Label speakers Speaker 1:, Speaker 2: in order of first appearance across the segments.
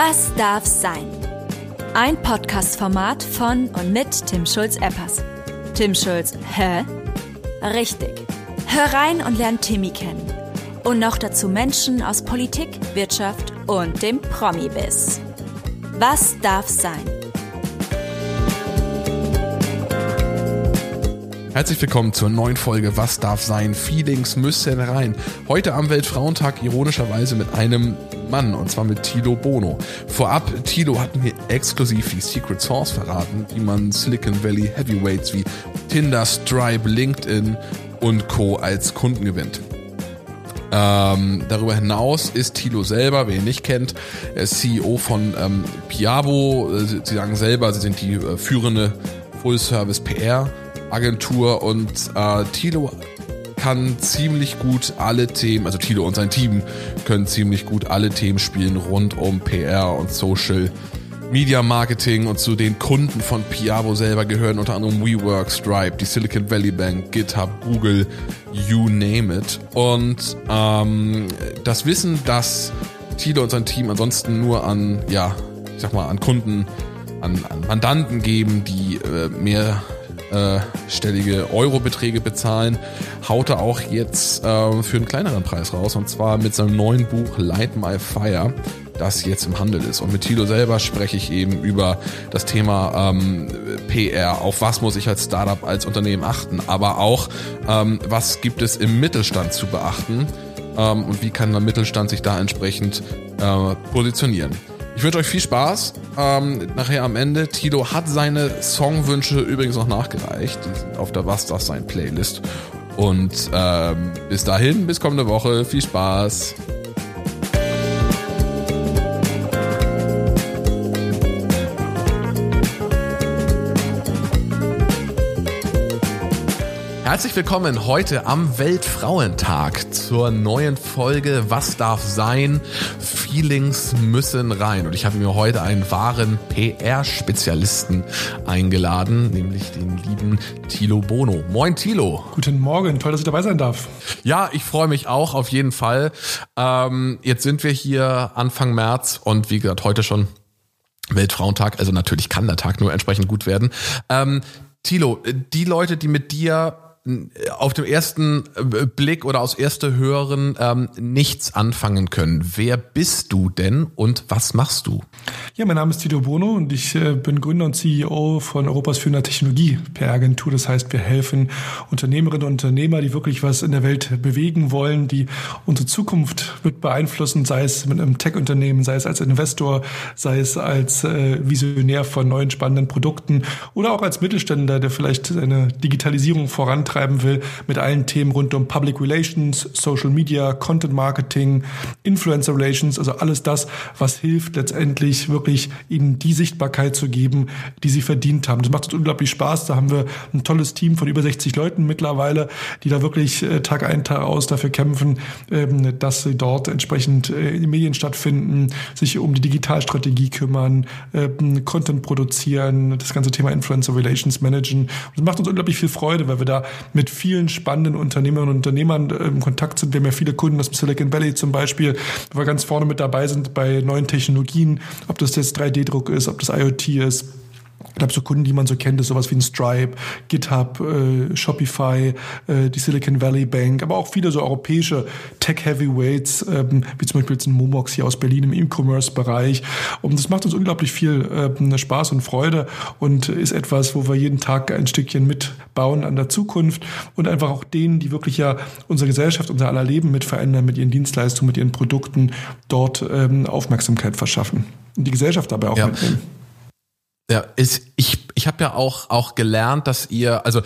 Speaker 1: Was darf sein? Ein Podcast-Format von und mit Tim Schulz-Eppers. Tim Schulz, hä? Richtig. Hör rein und lern Timmy kennen. Und noch dazu Menschen aus Politik, Wirtschaft und dem Promi-Biss. Was darf sein?
Speaker 2: Herzlich willkommen zur neuen Folge Was darf sein? Feelings müssen rein. Heute am Weltfrauentag ironischerweise mit einem Mann und zwar mit Tilo Bono. Vorab, Tilo hat mir exklusiv die Secret Source verraten, wie man Silicon Valley Heavyweights wie Tinder, Stripe, LinkedIn und Co. als Kunden gewinnt. Ähm, darüber hinaus ist Tilo selber, wer ihn nicht kennt, ist CEO von ähm, Piabo. Sie sagen selber, sie sind die äh, führende Full-Service PR Agentur und äh, Tilo kann ziemlich gut alle Themen, also Tilo und sein Team können ziemlich gut alle Themen spielen rund um PR und Social Media Marketing und zu den Kunden von Piabo selber gehören unter anderem WeWork, Stripe, die Silicon Valley Bank, GitHub, Google, you name it. Und ähm, das Wissen, dass Tilo und sein Team ansonsten nur an, ja, ich sag mal, an Kunden, an, an Mandanten geben, die äh, mehr äh, stellige Eurobeträge bezahlen, haut er auch jetzt äh, für einen kleineren Preis raus und zwar mit seinem neuen Buch Light My Fire, das jetzt im Handel ist. Und mit Tilo selber spreche ich eben über das Thema ähm, PR, auf was muss ich als Startup, als Unternehmen achten, aber auch ähm, was gibt es im Mittelstand zu beachten ähm, und wie kann der Mittelstand sich da entsprechend äh, positionieren. Ich wünsche euch viel Spaß. Ähm, nachher am Ende. Tilo hat seine Songwünsche übrigens noch nachgereicht. Die sind auf der Was das sein Playlist. Und ähm, bis dahin, bis kommende Woche. Viel Spaß. Herzlich willkommen heute am Weltfrauentag zur neuen Folge Was darf sein? Feelings müssen rein. Und ich habe mir heute einen wahren PR-Spezialisten eingeladen, nämlich den lieben Tilo Bono. Moin Tilo.
Speaker 3: Guten Morgen, toll, dass ich dabei sein darf.
Speaker 2: Ja, ich freue mich auch auf jeden Fall. Ähm, jetzt sind wir hier Anfang März und wie gesagt, heute schon Weltfrauentag. Also natürlich kann der Tag nur entsprechend gut werden. Ähm, Tilo, die Leute, die mit dir auf dem ersten äh, Blick oder aus erste Hören ähm, nichts anfangen können. Wer bist du denn und was machst du?
Speaker 3: Ja, mein Name ist Tito Bono und ich äh, bin Gründer und CEO von Europas führender Technologie per Agentur. Das heißt, wir helfen Unternehmerinnen und Unternehmer, die wirklich was in der Welt bewegen wollen, die unsere Zukunft mit beeinflussen, sei es mit einem Tech-Unternehmen, sei es als Investor, sei es als äh, Visionär von neuen spannenden Produkten oder auch als Mittelständler, der vielleicht seine Digitalisierung vorantreibt vorantreiben will mit allen Themen rund um Public Relations, Social Media, Content Marketing, Influencer Relations, also alles das, was hilft letztendlich wirklich ihnen die Sichtbarkeit zu geben, die sie verdient haben. Das macht uns unglaublich Spaß. Da haben wir ein tolles Team von über 60 Leuten mittlerweile, die da wirklich äh, Tag ein, Tag aus dafür kämpfen, ähm, dass sie dort entsprechend äh, in den Medien stattfinden, sich um die Digitalstrategie kümmern, ähm, Content produzieren, das ganze Thema Influencer Relations managen. Das macht uns unglaublich viel Freude, weil wir da mit vielen spannenden Unternehmerinnen und Unternehmern im ähm, Kontakt sind. Wir haben ja viele Kunden aus dem Silicon Valley zum Beispiel, wo wir ganz vorne mit dabei sind bei neuen Technologien, ob das jetzt 3D-Druck ist, ob das IoT ist ich glaube, so Kunden, die man so kennt, ist sowas wie ein Stripe, GitHub, äh, Shopify, äh, die Silicon Valley Bank, aber auch viele so europäische Tech-Heavyweights, ähm, wie zum Beispiel jetzt ein Momox hier aus Berlin im E-Commerce-Bereich. Und das macht uns unglaublich viel äh, Spaß und Freude und ist etwas, wo wir jeden Tag ein Stückchen mitbauen an der Zukunft und einfach auch denen, die wirklich ja unsere Gesellschaft, unser aller Leben mit verändern, mit ihren Dienstleistungen, mit ihren Produkten, dort ähm, Aufmerksamkeit verschaffen und die Gesellschaft dabei auch ja. mitnehmen.
Speaker 2: Ja, ist, ich, ich habe ja auch, auch gelernt, dass ihr, also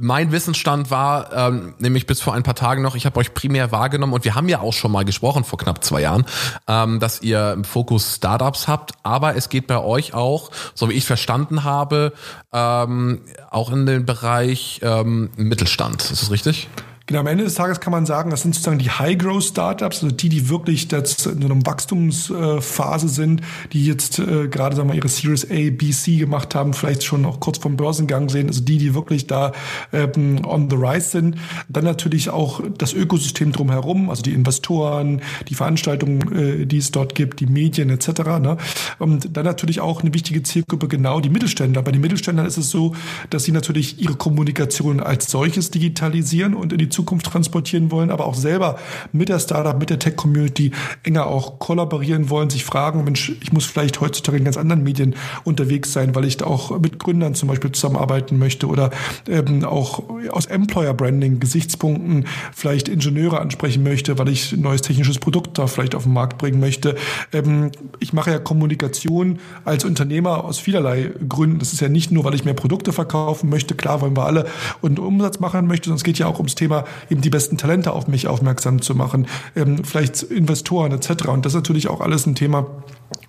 Speaker 2: mein Wissensstand war, ähm, nämlich bis vor ein paar Tagen noch, ich habe euch primär wahrgenommen und wir haben ja auch schon mal gesprochen vor knapp zwei Jahren, ähm, dass ihr im Fokus Startups habt, aber es geht bei euch auch, so wie ich verstanden habe, ähm, auch in den Bereich ähm, Mittelstand. Ist das richtig?
Speaker 3: Genau, am Ende des Tages kann man sagen, das sind sozusagen die High-Growth-Startups, also die, die wirklich jetzt in einer Wachstumsphase sind, die jetzt äh, gerade sagen wir, ihre Series A, B, C gemacht haben, vielleicht schon auch kurz vom Börsengang sehen, also die, die wirklich da ähm, on the rise sind. Dann natürlich auch das Ökosystem drumherum, also die Investoren, die Veranstaltungen, äh, die es dort gibt, die Medien etc. Ne? Und dann natürlich auch eine wichtige Zielgruppe, genau die Mittelständler. Bei den Mittelständlern ist es so, dass sie natürlich ihre Kommunikation als solches digitalisieren und in die Zukunft transportieren wollen, aber auch selber mit der Startup, mit der Tech-Community enger auch kollaborieren wollen, sich fragen, Mensch, ich muss vielleicht heutzutage in ganz anderen Medien unterwegs sein, weil ich da auch mit Gründern zum Beispiel zusammenarbeiten möchte oder ähm, auch aus Employer-Branding-Gesichtspunkten vielleicht Ingenieure ansprechen möchte, weil ich ein neues technisches Produkt da vielleicht auf den Markt bringen möchte. Ähm, ich mache ja Kommunikation als Unternehmer aus vielerlei Gründen. Das ist ja nicht nur, weil ich mehr Produkte verkaufen möchte, klar wollen wir alle und Umsatz machen möchte, sondern es geht ja auch ums Thema eben die besten Talente auf mich aufmerksam zu machen, ähm, vielleicht Investoren etc. Und das ist natürlich auch alles ein Thema,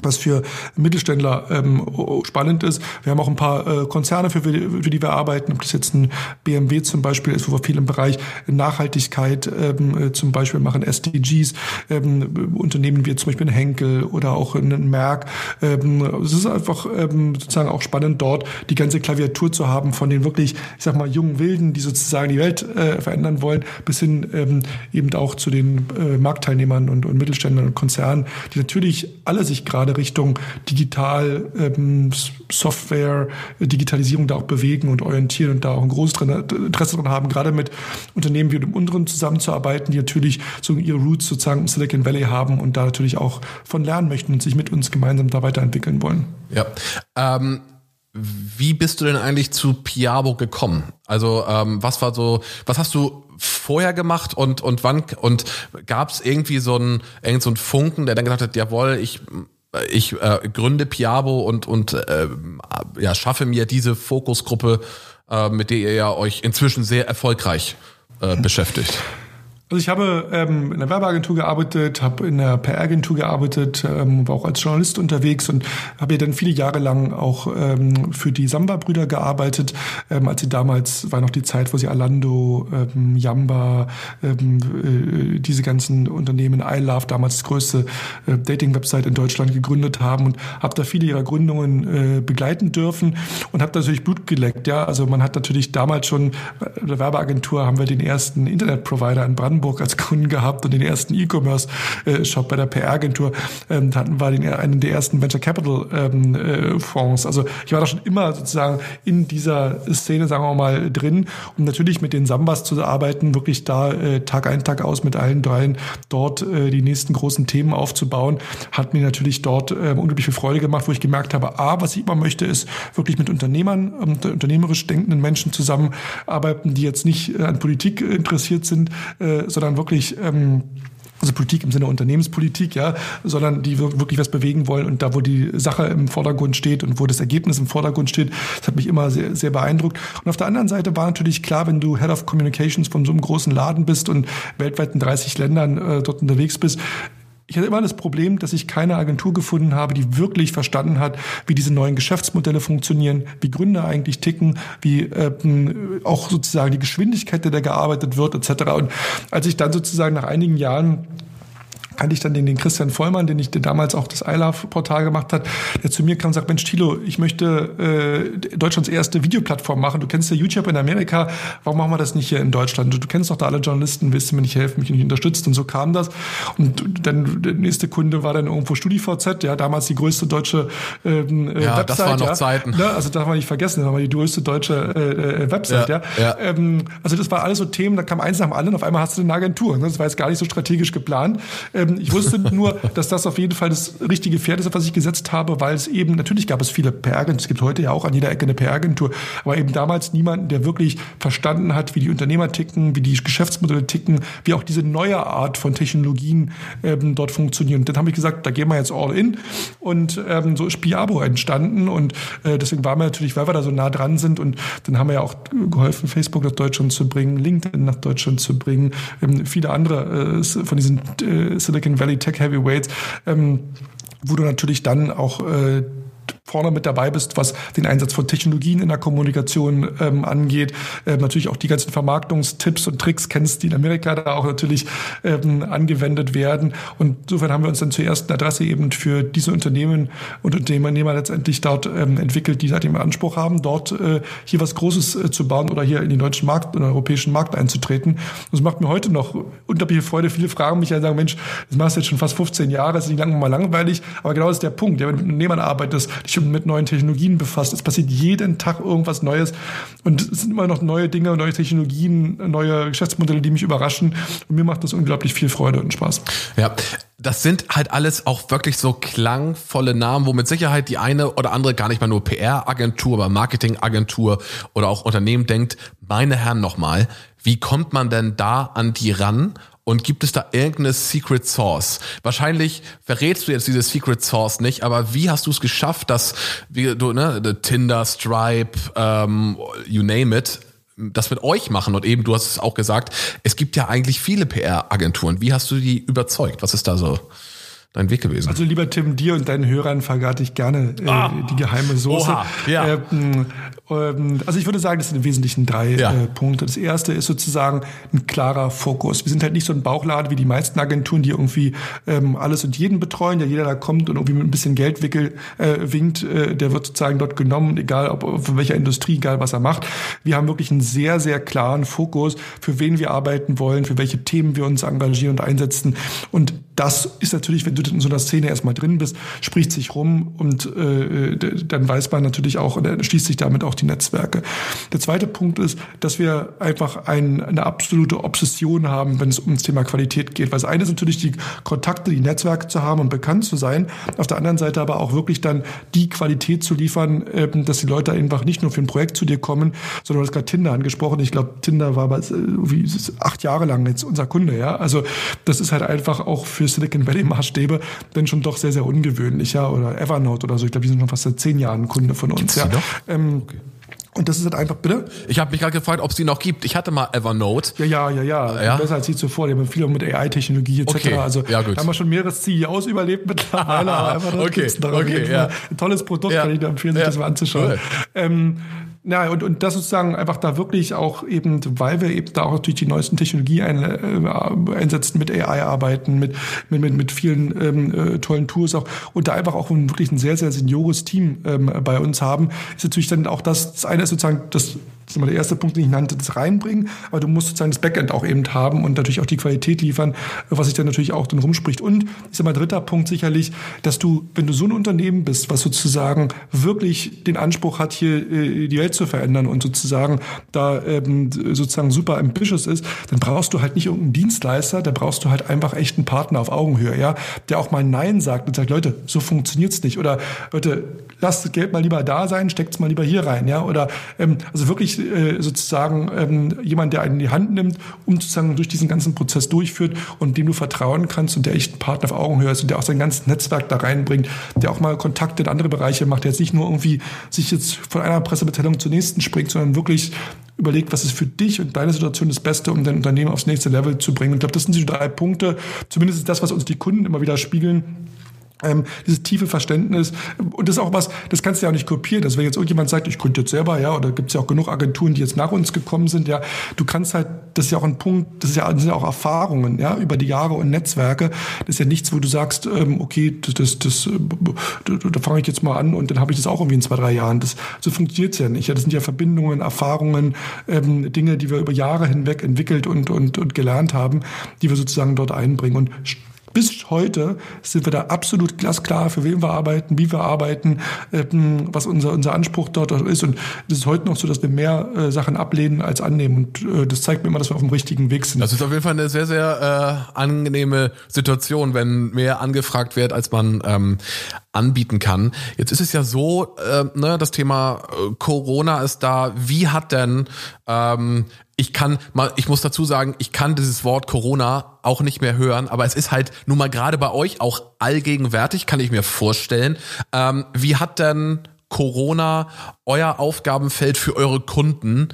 Speaker 3: was für Mittelständler ähm, spannend ist. Wir haben auch ein paar äh, Konzerne, für, für die wir arbeiten, ob das jetzt ein BMW zum Beispiel ist, wo wir viel im Bereich Nachhaltigkeit ähm, äh, zum Beispiel machen, SDGs, ähm, Unternehmen wie zum Beispiel ein Henkel oder auch ein Merck. Ähm, es ist einfach ähm, sozusagen auch spannend, dort die ganze Klaviatur zu haben von den wirklich, ich sag mal, jungen Wilden, die sozusagen die Welt äh, verändern wollen, bis hin ähm, eben auch zu den äh, Marktteilnehmern und, und Mittelständlern und Konzernen, die natürlich alle sich gerade Richtung Digital, ähm, Software, Digitalisierung da auch bewegen und orientieren und da auch ein großes Interesse dran haben, gerade mit Unternehmen wie dem unseren zusammenzuarbeiten, die natürlich so ihre Roots sozusagen im Silicon Valley haben und da natürlich auch von lernen möchten und sich mit uns gemeinsam da weiterentwickeln wollen.
Speaker 2: Ja. Ähm wie bist du denn eigentlich zu Piabo gekommen? Also ähm, was war so, was hast du vorher gemacht und und wann und gab es irgendwie so einen irgend so einen Funken, der dann gesagt hat, jawohl, ich ich äh, gründe Piabo und und äh, ja schaffe mir diese Fokusgruppe, äh, mit der ihr ja euch inzwischen sehr erfolgreich äh, beschäftigt.
Speaker 3: Also ich habe ähm, in der Werbeagentur gearbeitet, habe in der PR-Agentur gearbeitet, ähm, war auch als Journalist unterwegs und habe ja dann viele Jahre lang auch ähm, für die Samba-Brüder gearbeitet, ähm, als sie damals, war noch die Zeit, wo sie Alando, ähm, Yamba, ähm, äh, diese ganzen Unternehmen, iLove, damals das größte äh, Dating-Website in Deutschland gegründet haben und habe da viele ihrer Gründungen äh, begleiten dürfen und habe natürlich Blut geleckt. Ja, also man hat natürlich damals schon, in der Werbeagentur haben wir den ersten Internet-Provider in Brandenburg Hamburg als Kunden gehabt und den ersten E-Commerce-Shop bei der PR-Agentur. Ähm, hatten wir den, einen der ersten Venture Capital ähm, äh. Also ich war da schon immer sozusagen in dieser Szene, sagen wir mal, drin. Und natürlich mit den Sambas zu arbeiten, wirklich da äh, Tag ein, Tag aus mit allen dreien dort äh, die nächsten großen Themen aufzubauen, hat mir natürlich dort äh, unglaublich viel Freude gemacht, wo ich gemerkt habe, A, was ich immer möchte, ist wirklich mit Unternehmern, äh, unternehmerisch denkenden Menschen zusammenarbeiten, die jetzt nicht äh, an Politik interessiert sind, äh, sondern wirklich ähm, also Politik im Sinne Unternehmenspolitik, ja, sondern die wirklich was bewegen wollen und da, wo die Sache im Vordergrund steht und wo das Ergebnis im Vordergrund steht, das hat mich immer sehr, sehr beeindruckt. Und auf der anderen Seite war natürlich klar, wenn du Head of Communications von so einem großen Laden bist und weltweit in 30 Ländern äh, dort unterwegs bist, ich hatte immer das Problem, dass ich keine Agentur gefunden habe, die wirklich verstanden hat, wie diese neuen Geschäftsmodelle funktionieren, wie Gründer eigentlich ticken, wie äh, auch sozusagen die Geschwindigkeit, der da gearbeitet wird, etc. Und als ich dann sozusagen nach einigen Jahren kannte ich dann den, den Christian Vollmann, den ich der damals auch das iLove-Portal gemacht hat, der zu mir kam und sagt, Mensch, Thilo, ich möchte äh, Deutschlands erste Videoplattform machen. Du kennst ja YouTube in Amerika, warum machen wir das nicht hier in Deutschland? Du, du kennst doch da alle Journalisten, willst du mir nicht helfen, mich nicht unterstützen? Und so kam das. Und dann der nächste Kunde war dann irgendwo StudiVZ, ja, damals die größte deutsche ähm,
Speaker 2: äh, ja, Website. Das waren noch ja. Zeiten.
Speaker 3: Ne? Also darf man nicht vergessen, das war die größte deutsche äh, äh, Website, ja. ja. ja. Ähm, also das war alles so Themen, da kam eins nach dem anderen, auf einmal hast du eine Agentur. Ne? Das war jetzt gar nicht so strategisch geplant. Äh, ähm, ich wusste nur, dass das auf jeden Fall das richtige Pferd ist, auf was ich gesetzt habe, weil es eben, natürlich gab es viele PR-Agenturen, es gibt heute ja auch an jeder Ecke eine PR-Agentur, aber eben damals niemanden, der wirklich verstanden hat, wie die Unternehmer ticken, wie die Geschäftsmodelle ticken, wie auch diese neue Art von Technologien ähm, dort funktionieren. Und dann habe ich gesagt, da gehen wir jetzt all in. Und ähm, so ist Piabo entstanden. Und äh, deswegen waren wir natürlich, weil wir da so nah dran sind und dann haben wir ja auch geholfen, Facebook nach Deutschland zu bringen, LinkedIn nach Deutschland zu bringen, ähm, viele andere äh, von diesen äh, Silicon Valley Tech Heavyweights, ähm, wo du natürlich dann auch äh, vorne mit dabei bist, was den Einsatz von Technologien in der Kommunikation ähm, angeht. Ähm, natürlich auch die ganzen Vermarktungstipps und Tricks kennst, die in Amerika da auch natürlich ähm, angewendet werden. Und insofern haben wir uns dann zur ersten Adresse eben für diese Unternehmen und Unternehmer letztendlich dort ähm, entwickelt, die seit dem Anspruch haben, dort äh, hier was Großes äh, zu bauen oder hier in den deutschen Markt, in europäischen Markt einzutreten. Das macht mir heute noch unglaubliche Freude. Viele fragen mich ja sagen, Mensch, das machst du jetzt schon fast 15 Jahre, das ist nicht lange mal langweilig. Aber genau das ist der Punkt. Ja, wenn du mit Unternehmern arbeitest, dich mit neuen Technologien befasst, es passiert jeden Tag irgendwas Neues und es sind immer noch neue Dinge, neue Technologien, neue Geschäftsmodelle, die mich überraschen. Und mir macht das unglaublich viel Freude und Spaß.
Speaker 2: Ja, das sind halt alles auch wirklich so klangvolle Namen, wo mit Sicherheit die eine oder andere gar nicht mal nur PR-Agentur, aber Marketing-Agentur oder auch Unternehmen denkt, meine Herren nochmal, wie kommt man denn da an die ran? Und gibt es da irgendeine Secret Source? Wahrscheinlich verrätst du jetzt diese Secret Source nicht, aber wie hast du es geschafft, dass wie du, ne, Tinder, Stripe, ähm, you name it, das mit euch machen und eben, du hast es auch gesagt, es gibt ja eigentlich viele PR-Agenturen. Wie hast du die überzeugt? Was ist da so dein Weg gewesen?
Speaker 3: Also lieber Tim, dir und deinen Hörern verrate ich gerne äh, ah, die geheime Soße. Oha, ja. Ähm, ähm, also ich würde sagen, das sind im Wesentlichen drei ja. äh, Punkte. Das erste ist sozusagen ein klarer Fokus. Wir sind halt nicht so ein Bauchladen wie die meisten Agenturen, die irgendwie ähm, alles und jeden betreuen. Ja, jeder da kommt und irgendwie mit ein bisschen Geld wickel, äh, winkt, äh, der wird sozusagen dort genommen, egal ob von welcher Industrie, egal was er macht. Wir haben wirklich einen sehr, sehr klaren Fokus, für wen wir arbeiten wollen, für welche Themen wir uns engagieren und einsetzen. Und das ist natürlich, wenn du in so einer Szene erstmal drin bist, spricht sich rum und äh, dann weiß man natürlich auch, schließt sich damit auch die Netzwerke. Der zweite Punkt ist, dass wir einfach ein, eine absolute Obsession haben, wenn es um das Thema Qualität geht. Weil das eine ist natürlich die Kontakte, die Netzwerke zu haben und bekannt zu sein. Auf der anderen Seite aber auch wirklich dann die Qualität zu liefern, äh, dass die Leute einfach nicht nur für ein Projekt zu dir kommen, sondern du hast gerade Tinder angesprochen. Ich glaube, Tinder war äh, wie acht Jahre lang jetzt unser Kunde. Ja, also das ist halt einfach auch für Silicon Valley Maßstäbe denn schon doch sehr, sehr ungewöhnlich, ja, oder Evernote oder so. Ich glaube, die sind schon fast seit zehn Jahren Kunde von uns. Gibt's ja. Ähm, okay. Und das ist halt einfach, bitte?
Speaker 2: Ich habe mich gerade gefragt, ob es die noch gibt. Ich hatte mal Evernote.
Speaker 3: Ja, ja, ja, ja. ja? Besser als die zuvor. Die haben viel mit AI-Technologie etc. Okay. Also ja, gut. haben wir schon mehrere CEOs überlebt mittlerweile. aber okay. okay, ja. Ein tolles Produkt, ja. kann ich nur empfehlen, sich das mal anzuschauen. Cool. Ähm, ja, und, und das sozusagen einfach da wirklich auch eben, weil wir eben da auch natürlich die neuesten Technologie ein, äh, einsetzen, mit AI arbeiten, mit, mit, mit, mit vielen ähm, äh, tollen Tools auch und da einfach auch wirklich ein sehr, sehr seniores Team ähm, bei uns haben, ist natürlich dann auch das, das eine ist sozusagen das das ist immer der erste Punkt, den ich nannte, das reinbringen. Aber du musst sozusagen das Backend auch eben haben und natürlich auch die Qualität liefern, was sich dann natürlich auch dann rumspricht. Und ich sag mal, dritter Punkt sicherlich, dass du, wenn du so ein Unternehmen bist, was sozusagen wirklich den Anspruch hat, hier äh, die Welt zu verändern und sozusagen da ähm, sozusagen super ambitious ist, dann brauchst du halt nicht irgendeinen Dienstleister, da brauchst du halt einfach echt einen Partner auf Augenhöhe, ja, der auch mal Nein sagt und sagt, Leute, so funktioniert's nicht. Oder Leute, lasst das Geld mal lieber da sein, steckt's mal lieber hier rein, ja. Oder ähm, also wirklich äh, sozusagen ähm, jemand, der einen in die Hand nimmt, um sozusagen durch diesen ganzen Prozess durchführt und dem du vertrauen kannst und der echt ein Partner auf Augenhöhe ist und der auch sein ganzes Netzwerk da reinbringt, der auch mal Kontakte in andere Bereiche macht, der jetzt nicht nur irgendwie sich jetzt von einer Pressemitteilung zur nächsten springt, sondern wirklich überlegt, was ist für dich und deine Situation das Beste, um dein Unternehmen aufs nächste Level zu bringen. Und ich glaube, das sind die drei Punkte, zumindest ist das, was uns die Kunden immer wieder spiegeln ähm, dieses tiefe Verständnis. Und das ist auch was, das kannst du ja auch nicht kopieren. Also wenn jetzt irgendjemand sagt, ich könnte jetzt selber, ja, oder gibt es ja auch genug Agenturen, die jetzt nach uns gekommen sind, ja, du kannst halt, das ist ja auch ein Punkt, das ist ja, das sind ja auch Erfahrungen, ja, über die Jahre und Netzwerke. Das ist ja nichts, wo du sagst, ähm, okay, das, das, das da, da fange ich jetzt mal an und dann habe ich das auch irgendwie in zwei, drei Jahren. Das, so funktioniert's ja nicht. Ja, das sind ja Verbindungen, Erfahrungen, ähm, Dinge, die wir über Jahre hinweg entwickelt und, und, und gelernt haben, die wir sozusagen dort einbringen. Und bis heute sind wir da absolut glasklar, für wen wir arbeiten, wie wir arbeiten, ähm, was unser, unser Anspruch dort ist. Und es ist heute noch so, dass wir mehr äh, Sachen ablehnen als annehmen. Und äh, das zeigt mir immer, dass wir auf dem richtigen Weg sind.
Speaker 2: Das ist auf jeden Fall eine sehr, sehr äh, angenehme Situation, wenn mehr angefragt wird, als man ähm, anbieten kann. Jetzt ist es ja so, äh, ne, das Thema äh, Corona ist da. Wie hat denn ähm, ich kann mal, ich muss dazu sagen, ich kann dieses Wort Corona auch nicht mehr hören, aber es ist halt nun mal gerade bei euch auch allgegenwärtig, kann ich mir vorstellen. Ähm, wie hat denn Corona euer Aufgabenfeld für eure Kunden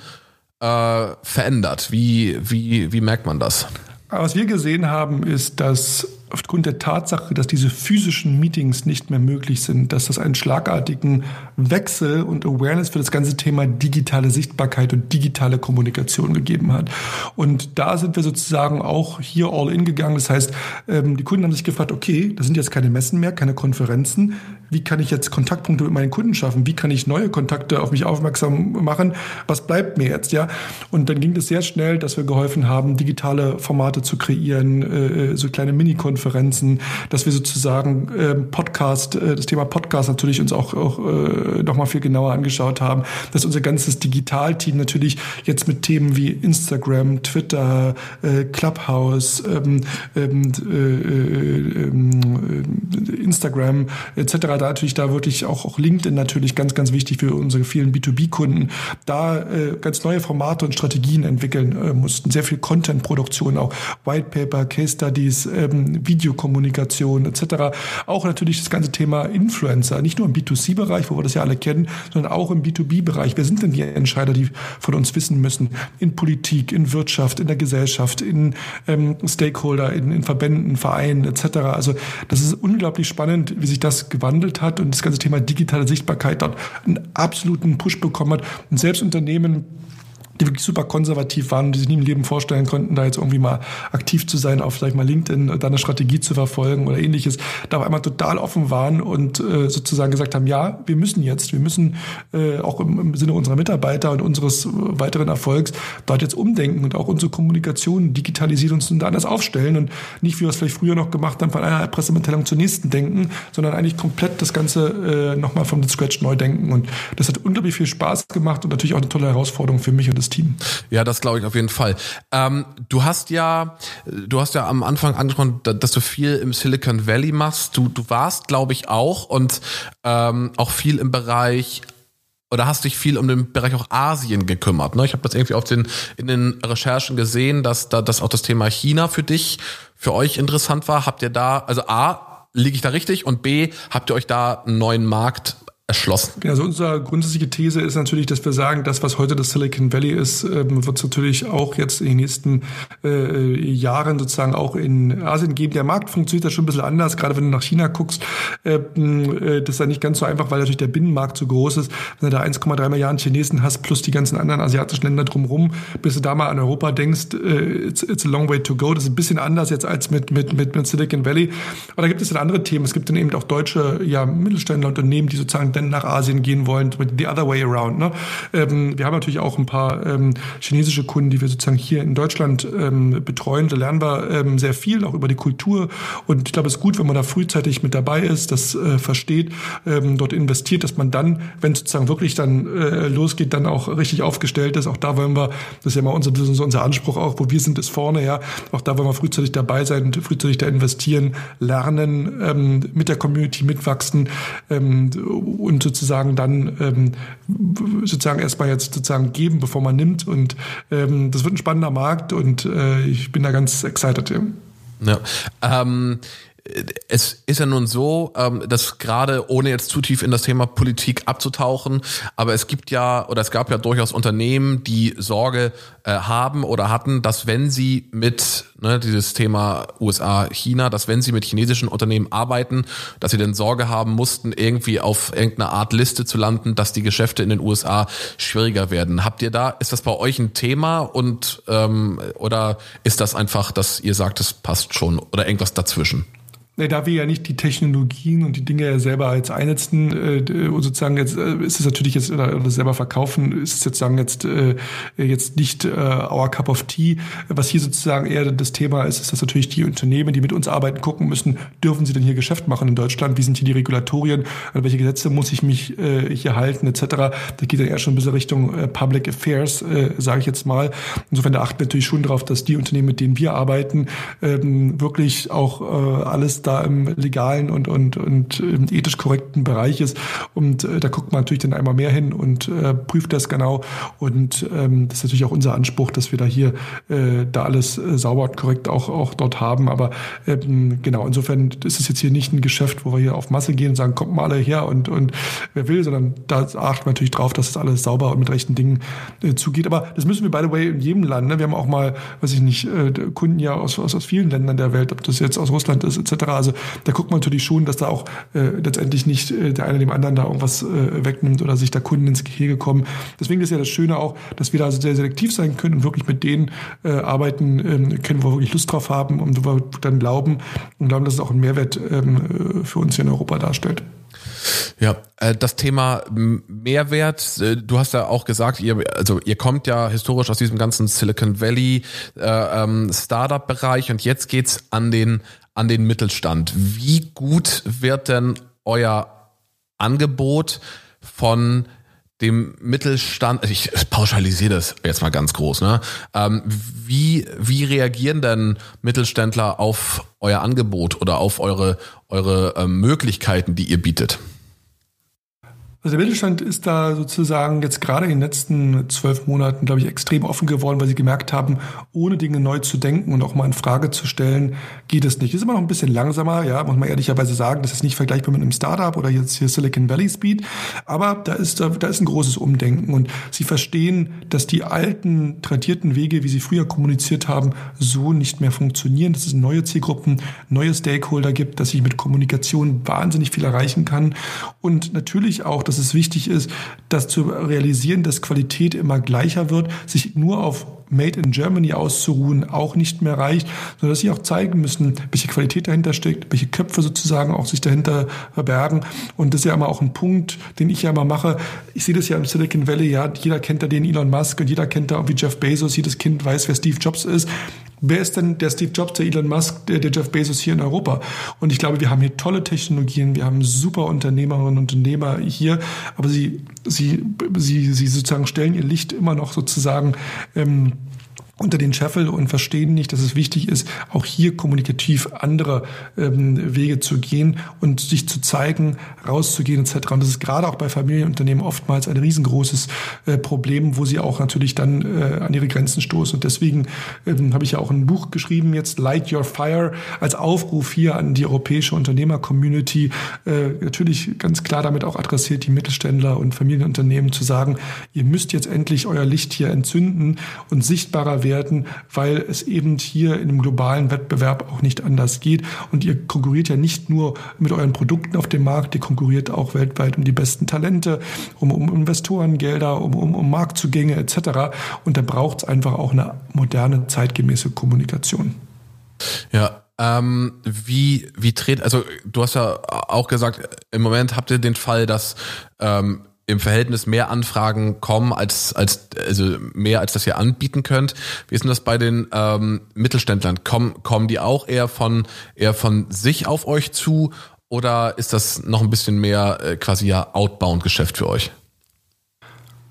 Speaker 2: äh, verändert? Wie, wie, wie merkt man das?
Speaker 3: Was wir gesehen haben, ist, dass aufgrund der Tatsache, dass diese physischen Meetings nicht mehr möglich sind, dass das einen schlagartigen Wechsel und Awareness für das ganze Thema digitale Sichtbarkeit und digitale Kommunikation gegeben hat. Und da sind wir sozusagen auch hier all in gegangen. Das heißt, ähm, die Kunden haben sich gefragt, okay, das sind jetzt keine Messen mehr, keine Konferenzen. Wie kann ich jetzt Kontaktpunkte mit meinen Kunden schaffen? Wie kann ich neue Kontakte auf mich aufmerksam machen? Was bleibt mir jetzt, ja? Und dann ging es sehr schnell, dass wir geholfen haben, digitale Formate zu kreieren, äh, so kleine Mini-Konferenzen, dass wir sozusagen äh, Podcast, äh, das Thema Podcast natürlich uns auch, auch äh, nochmal viel genauer angeschaut haben, dass unser ganzes Digitalteam natürlich jetzt mit Themen wie Instagram, Twitter, äh, Clubhouse, ähm, ähm, äh, äh, Instagram etc. da natürlich da wirklich auch, auch LinkedIn natürlich ganz, ganz wichtig für unsere vielen B2B-Kunden, da äh, ganz neue Formate und Strategien entwickeln äh, mussten. Sehr viel Content-Produktion, auch White Paper, Case Studies, ähm, Videokommunikation etc. Auch natürlich das ganze Thema Influencer, nicht nur im B2C-Bereich, wo wir das ja alle kennen, sondern auch im B2B-Bereich. Wer sind denn die Entscheider, die von uns wissen müssen? In Politik, in Wirtschaft, in der Gesellschaft, in ähm, Stakeholder, in, in Verbänden, Vereinen etc. Also das ist unglaublich spannend, wie sich das gewandelt hat und das ganze Thema digitale Sichtbarkeit dort einen absoluten Push bekommen hat. Und selbst Unternehmen, die wirklich super konservativ waren, die sich nie im Leben vorstellen konnten, da jetzt irgendwie mal aktiv zu sein, auf, ich mal, LinkedIn, da eine Strategie zu verfolgen oder ähnliches, da auf einmal total offen waren und äh, sozusagen gesagt haben, ja, wir müssen jetzt, wir müssen äh, auch im, im Sinne unserer Mitarbeiter und unseres äh, weiteren Erfolgs dort jetzt umdenken und auch unsere Kommunikation digitalisieren und anders aufstellen und nicht, wie wir es vielleicht früher noch gemacht haben, von einer Pressemitteilung zur nächsten denken, sondern eigentlich komplett das Ganze äh, nochmal vom Scratch neu denken. Und das hat unglaublich viel Spaß gemacht und natürlich auch eine tolle Herausforderung für mich und das Team.
Speaker 2: Ja, das glaube ich auf jeden Fall. Ähm, du hast ja, du hast ja am Anfang angesprochen, dass du viel im Silicon Valley machst. Du, du warst, glaube ich, auch und ähm, auch viel im Bereich oder hast dich viel um den Bereich auch Asien gekümmert. Ne? Ich habe das irgendwie auf den in den Recherchen gesehen, dass da dass auch das Thema China für dich, für euch interessant war. Habt ihr da, also A, liege ich da richtig und B, habt ihr euch da einen neuen Markt erschlossen.
Speaker 3: Also unsere grundsätzliche These ist natürlich, dass wir sagen, das, was heute das Silicon Valley ist, ähm, wird es natürlich auch jetzt in den nächsten äh, Jahren sozusagen auch in Asien geben. Der Markt funktioniert da schon ein bisschen anders, gerade wenn du nach China guckst. Ähm, äh, das ist ja nicht ganz so einfach, weil natürlich der Binnenmarkt so groß ist. Wenn du da 1,3 Milliarden Chinesen hast, plus die ganzen anderen asiatischen Länder drumherum, bis du da mal an Europa denkst, äh, it's, it's a long way to go. Das ist ein bisschen anders jetzt als mit, mit, mit, mit Silicon Valley. Aber da gibt es dann andere Themen. Es gibt dann eben auch deutsche ja, Mittelständler, Unternehmen, die sozusagen dann nach Asien gehen wollen, the other way around. Ne? Ähm, wir haben natürlich auch ein paar ähm, chinesische Kunden, die wir sozusagen hier in Deutschland ähm, betreuen. Da lernen wir ähm, sehr viel, auch über die Kultur. Und ich glaube, es ist gut, wenn man da frühzeitig mit dabei ist, das äh, versteht, ähm, dort investiert, dass man dann, wenn sozusagen wirklich dann äh, losgeht, dann auch richtig aufgestellt ist. Auch da wollen wir, das ist ja mal unser, unser Anspruch auch, wo wir sind, ist vorne, ja. Auch da wollen wir frühzeitig dabei sein, frühzeitig da investieren, lernen, ähm, mit der Community mitwachsen ähm, und sozusagen dann ähm, sozusagen erstmal jetzt sozusagen geben, bevor man nimmt. Und ähm, das wird ein spannender Markt und äh, ich bin da ganz excited. Ja.
Speaker 2: Ja. Ähm, es ist ja nun so, ähm, dass gerade ohne jetzt zu tief in das Thema Politik abzutauchen, aber es gibt ja oder es gab ja durchaus Unternehmen, die Sorge äh, haben oder hatten, dass wenn sie mit ne, dieses Thema USA, China, dass wenn sie mit chinesischen Unternehmen arbeiten, dass sie denn Sorge haben mussten, irgendwie auf irgendeine Art Liste zu landen, dass die Geschäfte in den USA schwieriger werden. Habt ihr da, ist das bei euch ein Thema und ähm, oder ist das einfach, dass ihr sagt, es passt schon oder irgendwas dazwischen?
Speaker 3: Da wir ja nicht die Technologien und die Dinge ja selber jetzt einsetzen, äh, sozusagen jetzt äh, ist es natürlich jetzt oder, oder selber verkaufen, ist es sozusagen jetzt äh, jetzt nicht äh, our cup of tea. Was hier sozusagen eher das Thema ist, ist, dass natürlich die Unternehmen, die mit uns arbeiten, gucken müssen, dürfen sie denn hier Geschäft machen in Deutschland? Wie sind hier die Regulatorien? An welche Gesetze muss ich mich äh, hier halten etc. Da geht dann eher schon ein bisschen Richtung äh, Public Affairs, äh, sage ich jetzt mal. Insofern da achten wir natürlich schon darauf, dass die Unternehmen, mit denen wir arbeiten, ähm, wirklich auch äh, alles da im legalen und, und, und ethisch korrekten Bereich ist. Und äh, da guckt man natürlich dann einmal mehr hin und äh, prüft das genau. Und ähm, das ist natürlich auch unser Anspruch, dass wir da hier äh, da alles äh, sauber und korrekt auch, auch dort haben. Aber ähm, genau, insofern ist es jetzt hier nicht ein Geschäft, wo wir hier auf Masse gehen und sagen, kommt mal alle her und, und wer will, sondern da achten wir natürlich drauf, dass das alles sauber und mit rechten Dingen äh, zugeht. Aber das müssen wir, by the way, in jedem Land. Ne? Wir haben auch mal, weiß ich nicht, äh, Kunden ja aus, aus, aus vielen Ländern der Welt, ob das jetzt aus Russland ist, etc. Also da guckt man natürlich schon, dass da auch äh, letztendlich nicht äh, der eine dem anderen da irgendwas äh, wegnimmt oder sich da Kunden ins Gehege kommen. Deswegen ist ja das Schöne auch, dass wir da sehr selektiv sein können und wirklich mit denen äh, arbeiten ähm, können, wo wir wirklich Lust drauf haben und wo wir dann glauben und glauben, dass es auch einen Mehrwert ähm, für uns hier in Europa darstellt.
Speaker 2: Ja, äh, das Thema Mehrwert, äh, du hast ja auch gesagt, ihr, also ihr kommt ja historisch aus diesem ganzen Silicon Valley äh, ähm, Startup-Bereich und jetzt geht's an den, an den Mittelstand. Wie gut wird denn euer Angebot von dem Mittelstand, ich pauschalisiere das jetzt mal ganz groß, ne? Ähm, wie, wie reagieren denn Mittelständler auf euer Angebot oder auf eure, eure ähm, Möglichkeiten, die ihr bietet?
Speaker 3: Also der Mittelstand ist da sozusagen jetzt gerade in den letzten zwölf Monaten, glaube ich, extrem offen geworden, weil sie gemerkt haben, ohne Dinge neu zu denken und auch mal in Frage zu stellen, geht es nicht. Ist immer noch ein bisschen langsamer, ja, muss man ehrlicherweise sagen. Das ist nicht vergleichbar mit einem Startup oder jetzt hier Silicon Valley Speed. Aber da ist, da, da ist ein großes Umdenken und sie verstehen, dass die alten, tradierten Wege, wie sie früher kommuniziert haben, so nicht mehr funktionieren, dass es neue Zielgruppen, neue Stakeholder gibt, dass ich mit Kommunikation wahnsinnig viel erreichen kann und natürlich auch, dass es wichtig ist, das zu realisieren, dass Qualität immer gleicher wird, sich nur auf Made in Germany auszuruhen auch nicht mehr reicht, sondern dass sie auch zeigen müssen, welche Qualität dahinter steckt, welche Köpfe sozusagen auch sich dahinter verbergen. Und das ist ja immer auch ein Punkt, den ich ja immer mache. Ich sehe das ja im Silicon Valley, ja, jeder kennt da den Elon Musk und jeder kennt da irgendwie Jeff Bezos, jedes Kind weiß, wer Steve Jobs ist. Wer ist denn der Steve Jobs, der Elon Musk, der, der Jeff Bezos hier in Europa? Und ich glaube, wir haben hier tolle Technologien, wir haben super Unternehmerinnen und Unternehmer hier, aber sie, sie, sie, sie sozusagen stellen ihr Licht immer noch sozusagen ähm, unter den Scheffel und verstehen nicht, dass es wichtig ist, auch hier kommunikativ andere ähm, Wege zu gehen und sich zu zeigen, rauszugehen etc. Und das ist gerade auch bei Familienunternehmen oftmals ein riesengroßes äh, Problem, wo sie auch natürlich dann äh, an ihre Grenzen stoßen. Und deswegen ähm, habe ich ja auch ein Buch geschrieben, jetzt Light Your Fire, als Aufruf hier an die europäische Unternehmer-Community, äh, natürlich ganz klar damit auch adressiert, die Mittelständler und Familienunternehmen zu sagen, ihr müsst jetzt endlich euer Licht hier entzünden und sichtbarer werden werden, weil es eben hier in dem globalen Wettbewerb auch nicht anders geht. Und ihr konkurriert ja nicht nur mit euren Produkten auf dem Markt, ihr konkurriert auch weltweit um die besten Talente, um, um Investorengelder, um, um, um Marktzugänge etc. Und da braucht es einfach auch eine moderne, zeitgemäße Kommunikation.
Speaker 2: Ja, ähm, wie, wie dreht, also du hast ja auch gesagt, im Moment habt ihr den Fall, dass ähm, im Verhältnis mehr Anfragen kommen, als, als, also mehr als das ihr anbieten könnt. Wie ist denn das bei den ähm, Mittelständlern? Kommen, kommen die auch eher von, eher von sich auf euch zu oder ist das noch ein bisschen mehr äh, quasi ja Outbound-Geschäft für euch?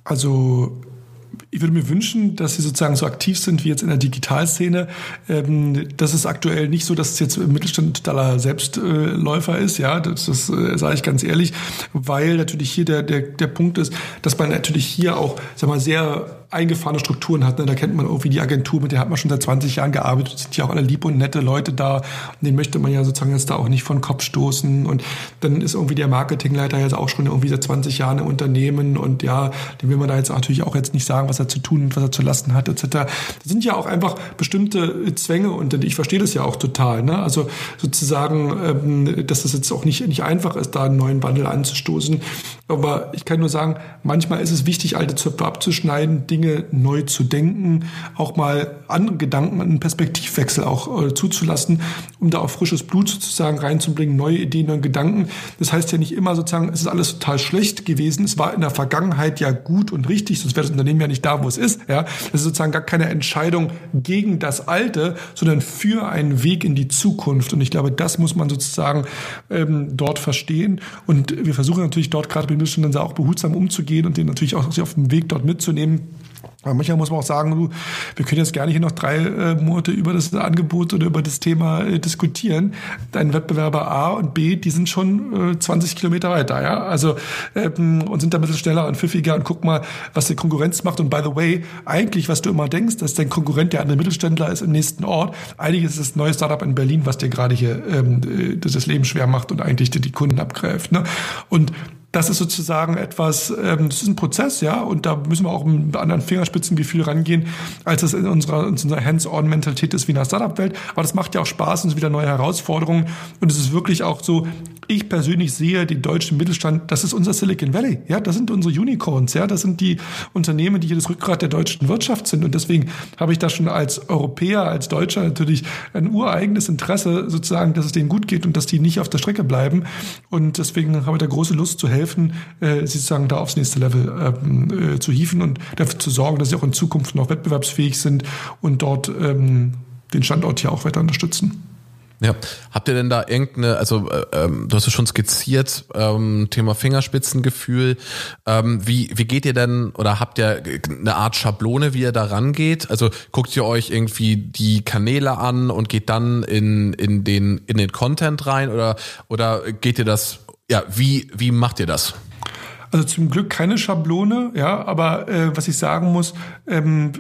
Speaker 3: Also ich würde mir wünschen, dass sie sozusagen so aktiv sind wie jetzt in der Digitalszene. Ähm, das ist aktuell nicht so, dass es jetzt im Mittelstand totaler Selbstläufer ist. Ja, das, das äh, sage ich ganz ehrlich, weil natürlich hier der, der, der Punkt ist, dass man natürlich hier auch, sag mal, sehr eingefahrene Strukturen hat. Ne? Da kennt man irgendwie die Agentur, mit der hat man schon seit 20 Jahren gearbeitet, sind ja auch alle lieb und nette Leute da. Und den möchte man ja sozusagen jetzt da auch nicht von Kopf stoßen. Und dann ist irgendwie der Marketingleiter jetzt auch schon irgendwie seit 20 Jahren im Unternehmen und ja, dem will man da jetzt natürlich auch jetzt nicht sagen, was er zu tun und was er zu lassen hat, etc. Das sind ja auch einfach bestimmte Zwänge und ich verstehe das ja auch total. Ne? Also sozusagen, ähm, dass das jetzt auch nicht, nicht einfach ist, da einen neuen Wandel anzustoßen. Aber ich kann nur sagen, manchmal ist es wichtig, alte Zöpfe abzuschneiden, Dinge neu zu denken, auch mal andere Gedanken, einen Perspektivwechsel auch äh, zuzulassen, um da auch frisches Blut sozusagen reinzubringen, neue Ideen und Gedanken. Das heißt ja nicht immer sozusagen, es ist alles total schlecht gewesen. Es war in der Vergangenheit ja gut und richtig, sonst wäre das Unternehmen ja nicht da, wo es ist. Ja, das ist sozusagen gar keine Entscheidung gegen das Alte, sondern für einen Weg in die Zukunft. Und ich glaube, das muss man sozusagen ähm, dort verstehen. Und wir versuchen natürlich dort gerade den Mittelständlern auch behutsam umzugehen und den natürlich auch auf dem Weg dort mitzunehmen. Aber manchmal muss man auch sagen, du, wir können jetzt gerne hier noch drei äh, Monate über das Angebot oder über das Thema äh, diskutieren. Dein Wettbewerber A und B, die sind schon äh, 20 Kilometer weiter, ja. Also ähm, und sind da ein bisschen schneller und pfiffiger und guck mal, was die Konkurrenz macht. Und by the way, eigentlich, was du immer denkst, dass dein Konkurrent der andere Mittelständler ist im nächsten Ort. Eigentlich ist es das neue Startup in Berlin, was dir gerade hier ähm, äh, das Leben schwer macht und eigentlich die, die Kunden abgreift. Ne? Und das ist sozusagen etwas, ähm, das ist ein Prozess, ja, und da müssen wir auch mit anderen Fingerspitzengefühl rangehen, als es in unserer, in unserer Hands-on-Mentalität ist wie in der Startup-Welt. Aber das macht ja auch Spaß und es ist wieder neue Herausforderungen. Und es ist wirklich auch so, ich persönlich sehe den deutschen Mittelstand, das ist unser Silicon Valley, ja, das sind unsere Unicorns, ja, das sind die Unternehmen, die hier das Rückgrat der deutschen Wirtschaft sind. Und deswegen habe ich da schon als Europäer, als Deutscher natürlich ein ureigenes Interesse, sozusagen, dass es denen gut geht und dass die nicht auf der Strecke bleiben. Und deswegen habe ich da große Lust zu helfen äh, sozusagen da aufs nächste Level ähm, äh, zu hieven und dafür zu sorgen, dass sie auch in Zukunft noch wettbewerbsfähig sind und dort ähm, den Standort hier auch weiter unterstützen.
Speaker 2: Ja, habt ihr denn da irgendeine, also äh, ähm, du hast es schon skizziert, ähm, Thema Fingerspitzengefühl. Ähm, wie, wie geht ihr denn oder habt ihr eine Art Schablone, wie ihr da rangeht? Also guckt ihr euch irgendwie die Kanäle an und geht dann in, in, den, in den Content rein oder, oder geht ihr das ja, wie, wie macht ihr das?
Speaker 3: Also zum Glück keine Schablone, ja, aber äh, was ich sagen muss, ähm,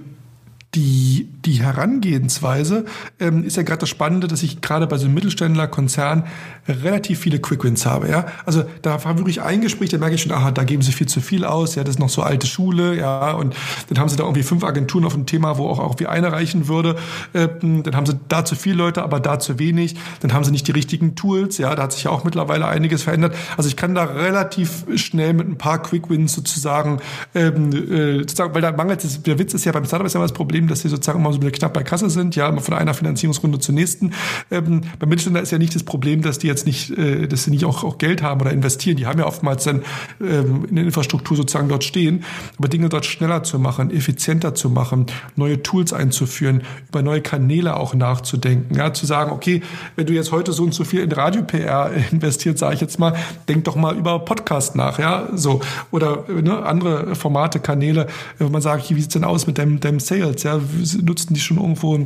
Speaker 3: die, die Herangehensweise ähm, ist ja gerade das Spannende, dass ich gerade bei so einem Mittelständler-Konzern relativ viele Quick-Wins habe. Ja? Also da war wirklich ein Gespräch, da merke ich schon, aha, da geben sie viel zu viel aus, ja, das ist noch so alte Schule, ja, und dann haben sie da irgendwie fünf Agenturen auf ein Thema, wo auch, auch wie eine reichen würde. Ähm, dann haben sie da zu viele Leute, aber da zu wenig. Dann haben sie nicht die richtigen Tools, ja, da hat sich ja auch mittlerweile einiges verändert. Also ich kann da relativ schnell mit ein paar Quick-Wins sozusagen, ähm, äh, sozusagen, weil da mangelt es, der Witz ist ja beim Startup ist ja immer das Problem, Problem, dass sie sozusagen immer so knapp bei Kasse sind, ja, immer von einer Finanzierungsrunde zur nächsten. Ähm, beim Mittelständler ist ja nicht das Problem, dass die jetzt nicht, äh, dass sie nicht auch, auch Geld haben oder investieren. Die haben ja oftmals dann ähm, in der Infrastruktur sozusagen dort stehen. Aber Dinge dort schneller zu machen, effizienter zu machen, neue Tools einzuführen, über neue Kanäle auch nachzudenken, ja, zu sagen, okay, wenn du jetzt heute so und so viel in Radio-PR investiert, sage ich jetzt mal, denk doch mal über Podcast nach, ja, so. Oder ne, andere Formate, Kanäle, wenn man sagt, wie sieht's denn aus mit deinem, deinem Sales, ja, nutzen die schon irgendwo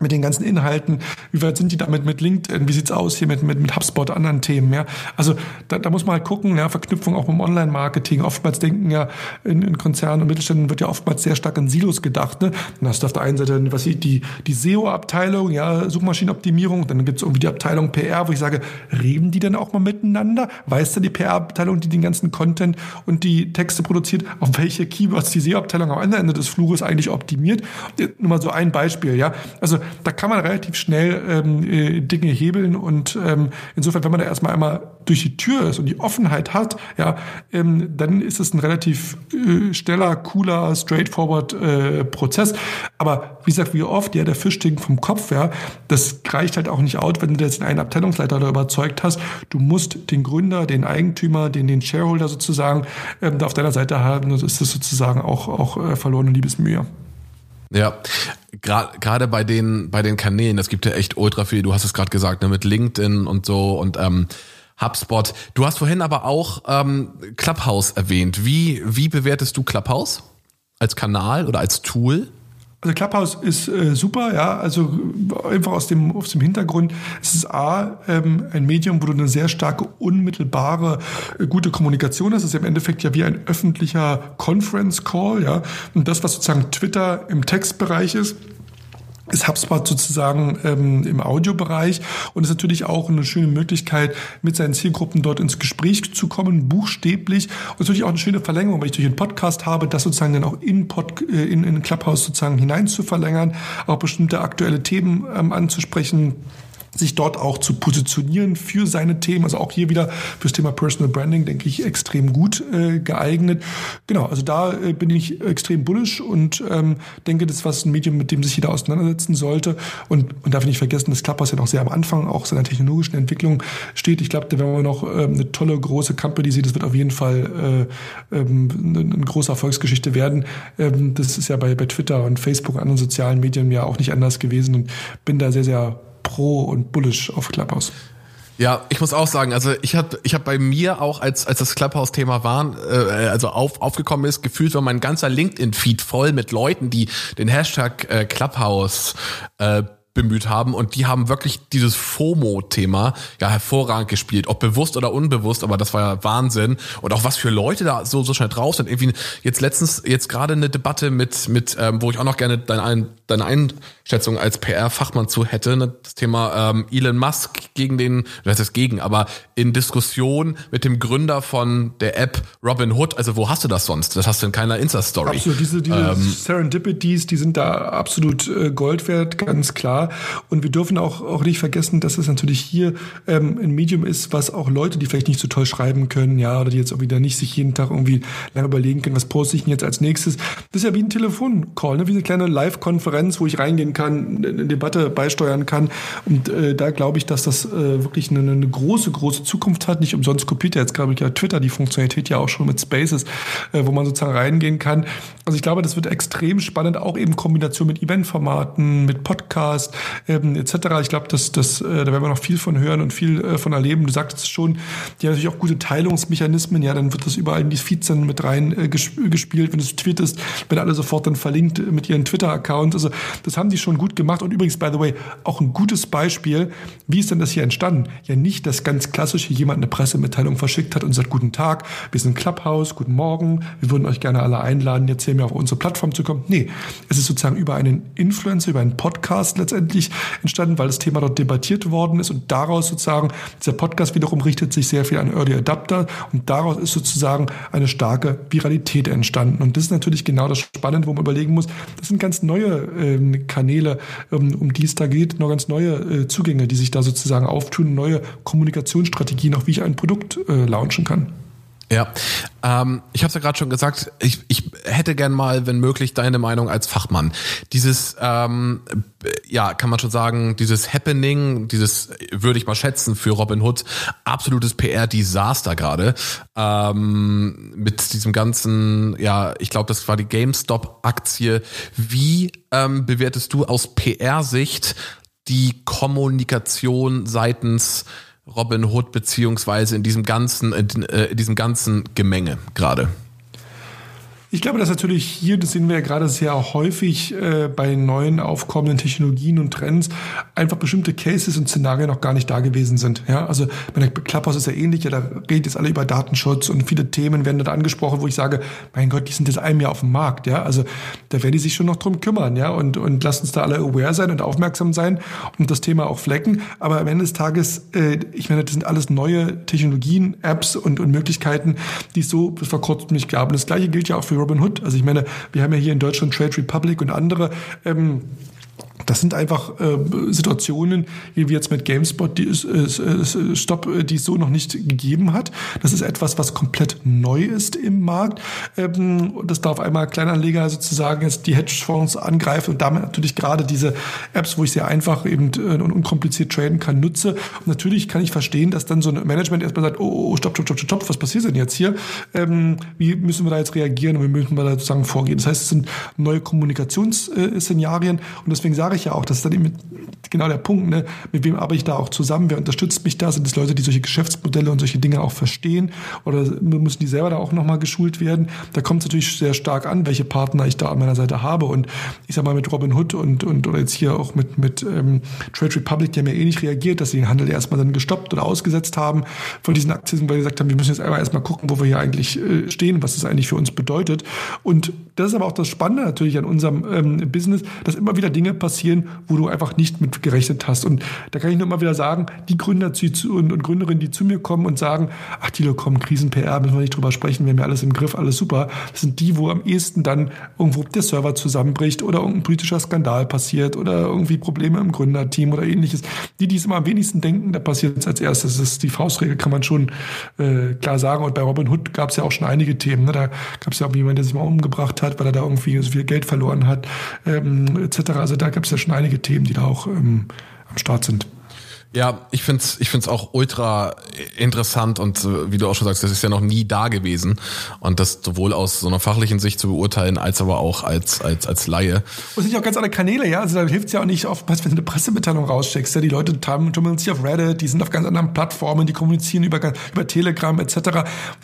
Speaker 3: mit den ganzen Inhalten, wie weit sind die damit mit LinkedIn, wie sieht's aus hier mit, mit, mit HubSpot, anderen Themen, ja. Also da, da muss man halt gucken, ja, Verknüpfung auch mit Online-Marketing. Oftmals denken ja in, in Konzernen und Mittelständen wird ja oftmals sehr stark in Silos gedacht. Ne? Dann hast du auf der einen Seite was die, die, die SEO-Abteilung, ja, Suchmaschinenoptimierung, dann gibt's irgendwie die Abteilung PR, wo ich sage, reden die denn auch mal miteinander? Weiß denn die PR-Abteilung, die den ganzen Content und die Texte produziert, auf welche Keywords die SEO-Abteilung am anderen Ende des Fluges eigentlich optimiert? Nur mal so ein Beispiel, ja. Also da kann man relativ schnell ähm, äh, Dinge hebeln und ähm, insofern, wenn man da erstmal einmal durch die Tür ist und die Offenheit hat, ja, ähm, dann ist es ein relativ äh, schneller, cooler, straightforward äh, Prozess. Aber wie gesagt, wie oft, ja, der Fisch stinkt vom Kopf, ja, das reicht halt auch nicht out, wenn du jetzt einen Abteilungsleiter da überzeugt hast. Du musst den Gründer, den Eigentümer, den, den Shareholder sozusagen ähm, da auf deiner Seite haben. Das ist das sozusagen auch, auch äh, verlorene Liebesmühe.
Speaker 2: Ja, gerade bei den bei den Kanälen, das gibt ja echt ultra viel. Du hast es gerade gesagt, ne, mit LinkedIn und so und ähm, HubSpot. Du hast vorhin aber auch ähm, Clubhouse erwähnt. Wie wie bewertest du Clubhouse als Kanal oder als Tool?
Speaker 3: Also Clubhouse ist äh, super, ja. Also einfach aus dem, aus dem Hintergrund, es ist A, ähm, ein Medium, wo du eine sehr starke, unmittelbare, äh, gute Kommunikation hast. Es ist im Endeffekt ja wie ein öffentlicher Conference Call, ja. Und das, was sozusagen Twitter im Textbereich ist, ist HubSpot sozusagen ähm, im Audiobereich und ist natürlich auch eine schöne Möglichkeit, mit seinen Zielgruppen dort ins Gespräch zu kommen, buchstäblich. Und natürlich auch eine schöne Verlängerung, weil ich durch einen Podcast habe, das sozusagen dann auch in, Pod, äh, in, in Clubhouse sozusagen hinein zu verlängern, auch bestimmte aktuelle Themen ähm, anzusprechen sich dort auch zu positionieren für seine Themen. Also auch hier wieder fürs Thema Personal Branding, denke ich, extrem gut äh, geeignet. Genau, also da äh, bin ich extrem bullish und ähm, denke, das ist was ein Medium, mit dem sich jeder auseinandersetzen sollte. Und man darf nicht vergessen, dass Clubhouse ja noch sehr am Anfang auch seiner technologischen Entwicklung steht. Ich glaube, da werden wir noch ähm, eine tolle, große Company sehen. Das wird auf jeden Fall äh, ähm, eine große Erfolgsgeschichte werden. Ähm, das ist ja bei, bei Twitter und Facebook und anderen sozialen Medien ja auch nicht anders gewesen und bin da sehr, sehr pro und bullish auf Clubhouse.
Speaker 2: Ja, ich muss auch sagen, also ich habe ich hab bei mir auch, als, als das Clubhouse-Thema war, äh, also auf, aufgekommen ist, gefühlt war mein ganzer LinkedIn-Feed voll mit Leuten, die den Hashtag äh, Clubhouse äh, bemüht haben und die haben wirklich dieses FOMO-Thema ja hervorragend gespielt, ob bewusst oder unbewusst, aber das war ja Wahnsinn und auch was für Leute da so so schnell drauf sind. Irgendwie jetzt letztens jetzt gerade eine Debatte mit mit ähm, wo ich auch noch gerne deine deine Einschätzung als PR-Fachmann zu hätte, ne, das Thema ähm, Elon Musk gegen den, das ist gegen, aber in Diskussion mit dem Gründer von der App Robin Hood. Also wo hast du das sonst? Das hast du in keiner Insta-Story.
Speaker 3: Absolut, diese, diese ähm, Serendipities, die sind da absolut äh, Gold wert, ganz klar. Und wir dürfen auch, auch nicht vergessen, dass es natürlich hier ähm, ein Medium ist, was auch Leute, die vielleicht nicht so toll schreiben können, ja, oder die jetzt auch wieder nicht sich jeden Tag irgendwie lange überlegen können, was poste ich denn jetzt als nächstes. Das ist ja wie ein Telefoncall, ne? wie eine kleine Live-Konferenz, wo ich reingehen kann, eine Debatte beisteuern kann. Und äh, da glaube ich, dass das äh, wirklich eine, eine große, große Zukunft hat. Nicht umsonst kopiert ja jetzt, glaube ich, ja Twitter die Funktionalität ja auch schon mit Spaces, äh, wo man sozusagen reingehen kann. Also ich glaube, das wird extrem spannend, auch eben Kombination mit Eventformaten, mit Podcasts, ähm, etc. Ich glaube, dass das, äh, da werden wir noch viel von hören und viel äh, von erleben. Du sagtest schon, die haben natürlich auch gute Teilungsmechanismen. Ja, dann wird das überall in die Feeds dann mit rein äh, gespielt. Wenn du es tweetest, werden alle sofort dann verlinkt mit ihren Twitter-Accounts. Also das haben die schon gut gemacht. Und übrigens, by the way, auch ein gutes Beispiel, wie ist denn das hier entstanden? Ja, nicht das ganz klassische, jemand eine Pressemitteilung verschickt hat und sagt, guten Tag, wir sind Clubhouse, guten Morgen, wir würden euch gerne alle einladen, jetzt hier mehr auf unsere Plattform zu kommen. Nee, es ist sozusagen über einen Influencer, über einen Podcast letztendlich letztendlich entstanden, weil das Thema dort debattiert worden ist und daraus sozusagen, dieser Podcast wiederum richtet sich sehr viel an Early Adapter und daraus ist sozusagen eine starke Viralität entstanden. Und das ist natürlich genau das Spannende, wo man überlegen muss, das sind ganz neue ähm, Kanäle, ähm, um die es da geht, noch ganz neue äh, Zugänge, die sich da sozusagen auftun, neue Kommunikationsstrategien, auch wie ich ein Produkt äh, launchen kann.
Speaker 2: Ja, ähm, ich habe es ja gerade schon gesagt, ich, ich hätte gern mal, wenn möglich, deine Meinung als Fachmann. Dieses, ähm, ja, kann man schon sagen, dieses Happening, dieses würde ich mal schätzen für Robin Hood, absolutes PR-Desaster gerade. Ähm, mit diesem ganzen, ja, ich glaube, das war die GameStop-Aktie. Wie ähm, bewertest du aus PR-Sicht die Kommunikation seitens Robin Hood beziehungsweise in diesem ganzen, in, äh, in diesem ganzen Gemenge gerade?
Speaker 3: Ich glaube, dass natürlich hier, das sehen wir ja gerade sehr häufig äh, bei neuen aufkommenden Technologien und Trends, einfach bestimmte Cases und Szenarien noch gar nicht da gewesen sind. Ja, also bei der Clubhouse ist ja ähnlich, ja, da redet jetzt alle über Datenschutz und viele Themen werden da angesprochen, wo ich sage, mein Gott, die sind jetzt einem Jahr auf dem Markt, ja, also da werden die sich schon noch drum kümmern, ja, und, und lasst uns da alle aware sein und aufmerksam sein und das Thema auch flecken. Aber am Ende des Tages, äh, ich meine, das sind alles neue Technologien, Apps und, und Möglichkeiten, die es so bis vor kurzem nicht gab. Und das Gleiche gilt ja auch für Robin Hood. Also ich meine, wir haben ja hier in Deutschland Trade Republic und andere ähm, das sind einfach äh, Situationen, wie wir jetzt mit GameSpot, die ist, ist, Stop, die es so noch nicht gegeben hat. Das ist etwas, was komplett neu ist im Markt. Ähm, das darf einmal Kleinanleger sozusagen jetzt die Hedgefonds angreifen und damit natürlich gerade diese Apps, wo ich sehr einfach eben äh, und unkompliziert traden kann, nutze. Und natürlich kann ich verstehen, dass dann so ein Management erstmal sagt, oh, oh, oh stopp, stopp, stopp, stopp, was passiert denn jetzt hier? Ähm, wie müssen wir da jetzt reagieren und wie müssen wir da sozusagen vorgehen? Das heißt, es sind neue Kommunikationsszenarien und deswegen sage sage ich ja auch, das ist dann eben genau der Punkt, ne? mit wem arbeite ich da auch zusammen, wer unterstützt mich da, sind es Leute, die solche Geschäftsmodelle und solche Dinge auch verstehen oder müssen die selber da auch nochmal geschult werden. Da kommt es natürlich sehr stark an, welche Partner ich da an meiner Seite habe und ich sag mal mit Robin Hood und, und oder jetzt hier auch mit, mit ähm, Trade Republic, die haben ja eh nicht reagiert, dass sie den Handel erstmal dann gestoppt oder ausgesetzt haben von diesen Aktien, weil sie gesagt haben, wir müssen jetzt einmal erstmal gucken, wo wir hier eigentlich äh, stehen, was das eigentlich für uns bedeutet. Und das ist aber auch das Spannende natürlich an unserem ähm, Business, dass immer wieder Dinge passieren, passieren, wo du einfach nicht mit gerechnet hast. Und da kann ich nur mal wieder sagen, die Gründer und, Gründerinnen, die zu mir kommen und sagen, ach, Tilo, komm, Krisen-PR, müssen wir nicht drüber sprechen, wir haben ja alles im Griff, alles super. Das sind die, wo am ehesten dann irgendwo der Server zusammenbricht oder irgendein politischer Skandal passiert oder irgendwie Probleme im Gründerteam oder ähnliches. Die, die es immer am wenigsten denken, da passiert es als erstes. Das ist die Faustregel, kann man schon äh, klar sagen. Und bei Robin Hood gab es ja auch schon einige Themen. Ne? Da gab es ja auch jemanden, der sich mal umgebracht hat, weil er da irgendwie so viel Geld verloren hat, ähm, etc. Also da gab es ja schon einige Themen, die da auch ähm, am Start sind.
Speaker 2: Ja, ich find's, ich find's auch ultra interessant und äh, wie du auch schon sagst, das ist ja noch nie da gewesen und das sowohl aus so einer fachlichen Sicht zu beurteilen als aber auch als als als Laie. Und
Speaker 3: es sind ja auch ganz andere Kanäle, ja. Also da hilft's ja auch nicht oftmals, wenn du eine Pressemitteilung rausschickst. Ja, die Leute tummeln sich auf Reddit, die sind auf ganz anderen Plattformen, die kommunizieren über über Telegram etc.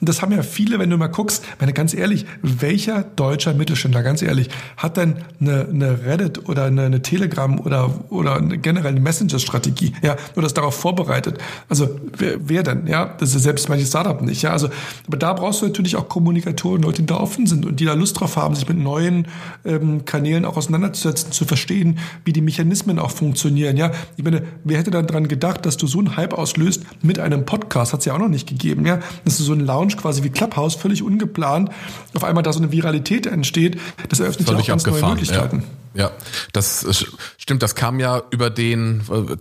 Speaker 3: Und das haben ja viele, wenn du mal guckst. Meine ganz ehrlich, welcher deutscher Mittelständler, ganz ehrlich, hat denn eine, eine Reddit oder eine, eine Telegram oder oder eine generelle Messenger-Strategie? Ja oder ist darauf vorbereitet. Also wer, wer denn? Ja, das ist selbst manche Startup nicht. Ja, also aber da brauchst du natürlich auch Kommunikatoren, Leute, die da offen sind und die da Lust drauf haben, sich mit neuen ähm, Kanälen auch auseinanderzusetzen, zu verstehen, wie die Mechanismen auch funktionieren. Ja, ich meine, wer hätte dann dran gedacht, dass du so einen Hype auslöst mit einem Podcast? Hat es ja auch noch nicht gegeben. Ja, das ist so ein Lounge quasi wie Clubhouse, völlig ungeplant. Auf einmal da so eine Viralität entsteht. Das eröffnet ja auch ganz neue Möglichkeiten.
Speaker 2: Ja. Ja, das stimmt. Das kam ja über den äh,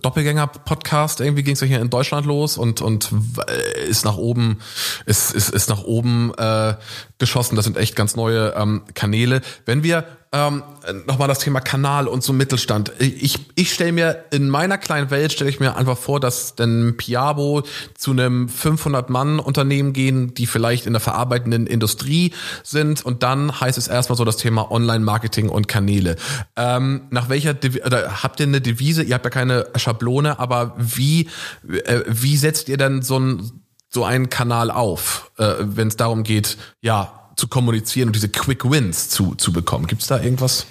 Speaker 2: Doppelgänger-Podcast. Irgendwie ging es ja hier in Deutschland los und und äh, ist nach oben, ist ist, ist nach oben äh, geschossen. Das sind echt ganz neue ähm, Kanäle. Wenn wir ähm, nochmal das Thema Kanal und so Mittelstand. Ich, ich stelle mir in meiner kleinen Welt stelle ich mir einfach vor, dass dann Piabo zu einem 500 Mann Unternehmen gehen, die vielleicht in der verarbeitenden Industrie sind und dann heißt es erstmal so das Thema Online Marketing und Kanäle. Ähm, nach welcher oder habt ihr eine Devise? Ihr habt ja keine Schablone, aber wie äh, wie setzt ihr denn so ein so einen Kanal auf, äh, wenn es darum geht, ja, zu kommunizieren und diese Quick Wins zu, zu bekommen. Gibt es da irgendwas?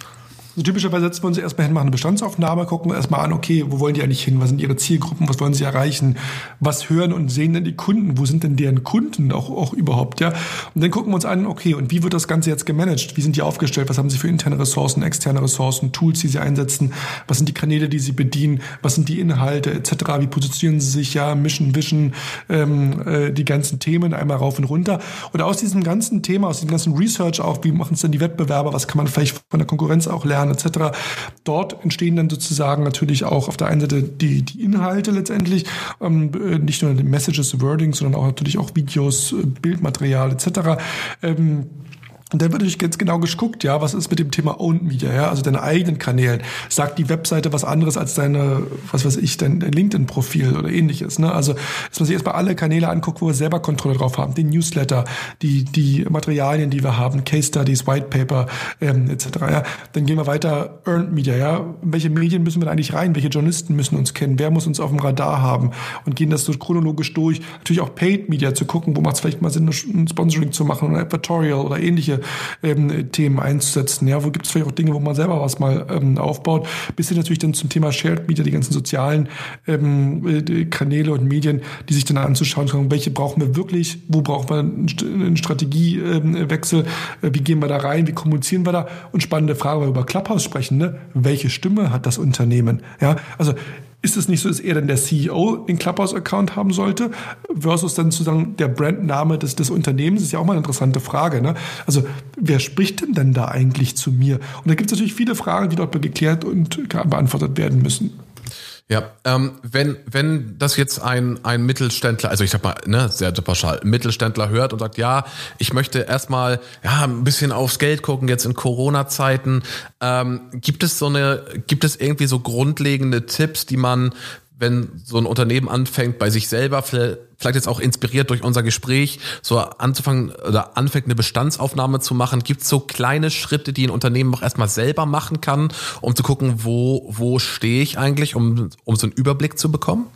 Speaker 3: Also typischerweise setzen wir uns erstmal hin, machen eine Bestandsaufnahme, gucken erstmal an, okay, wo wollen die eigentlich hin? Was sind ihre Zielgruppen? Was wollen sie erreichen? Was hören und sehen denn die Kunden? Wo sind denn deren Kunden auch, auch überhaupt? Ja? Und dann gucken wir uns an, okay, und wie wird das Ganze jetzt gemanagt? Wie sind die aufgestellt? Was haben sie für interne Ressourcen, externe Ressourcen, Tools, die sie einsetzen? Was sind die Kanäle, die sie bedienen? Was sind die Inhalte etc.? Wie positionieren sie sich? Ja, Mission, Vision, ähm, äh, die ganzen Themen einmal rauf und runter. Und aus diesem ganzen Thema, aus diesem ganzen Research auch, wie machen es denn die Wettbewerber? Was kann man vielleicht von der Konkurrenz auch lernen? Jahren etc. Dort entstehen dann sozusagen natürlich auch auf der einen Seite die, die Inhalte letztendlich, ähm, äh, nicht nur die Messages, Wording, sondern auch natürlich auch Videos, äh, Bildmaterial etc. Ähm, und dann wird natürlich ganz genau geguckt, ja, was ist mit dem Thema Owned Media, ja, also deine eigenen Kanälen. Sagt die Webseite was anderes als deine, was weiß ich, dein, dein LinkedIn-Profil oder ähnliches, ne? Also, dass man sich erstmal alle Kanäle anguckt, wo wir selber Kontrolle drauf haben. Den Newsletter, die, die Materialien, die wir haben, Case Studies, White Paper, ähm, etc., ja. Dann gehen wir weiter, Earned Media, ja. Welche Medien müssen wir da eigentlich rein? Welche Journalisten müssen uns kennen? Wer muss uns auf dem Radar haben? Und gehen das so chronologisch durch. Natürlich auch Paid Media zu gucken, wo macht es vielleicht mal Sinn, ein Sponsoring zu machen oder Advertorial oder ähnliche ähm, Themen einzusetzen. Ja, wo gibt es vielleicht auch Dinge, wo man selber was mal ähm, aufbaut, bis hin natürlich dann zum Thema Shared Media, die ganzen sozialen ähm, äh, Kanäle und Medien, die sich dann anzuschauen, schauen, welche brauchen wir wirklich, wo brauchen wir einen Strategiewechsel, äh, wie gehen wir da rein, wie kommunizieren wir da und spannende Frage, weil wir über Clubhouse sprechen, ne? welche Stimme hat das Unternehmen? Ja, also ist es nicht so, dass eher dann der CEO den Clubhouse-Account haben sollte, versus dann sozusagen der Brandname des, des Unternehmens? Ist ja auch mal eine interessante Frage. Ne? Also, wer spricht denn denn da eigentlich zu mir? Und da gibt es natürlich viele Fragen, die dort geklärt und beantwortet werden müssen.
Speaker 2: Ja, ähm, wenn, wenn das jetzt ein, ein Mittelständler, also ich sag mal, ne, sehr pauschal, Mittelständler hört und sagt, ja, ich möchte erstmal ja, ein bisschen aufs Geld gucken, jetzt in Corona-Zeiten, ähm, gibt es so eine, gibt es irgendwie so grundlegende Tipps, die man wenn so ein Unternehmen anfängt, bei sich selber, vielleicht jetzt auch inspiriert durch unser Gespräch, so anzufangen oder anfängt, eine Bestandsaufnahme zu machen, gibt es so kleine Schritte, die ein Unternehmen auch erstmal selber machen kann, um zu gucken, wo, wo stehe ich eigentlich, um, um so einen Überblick zu bekommen?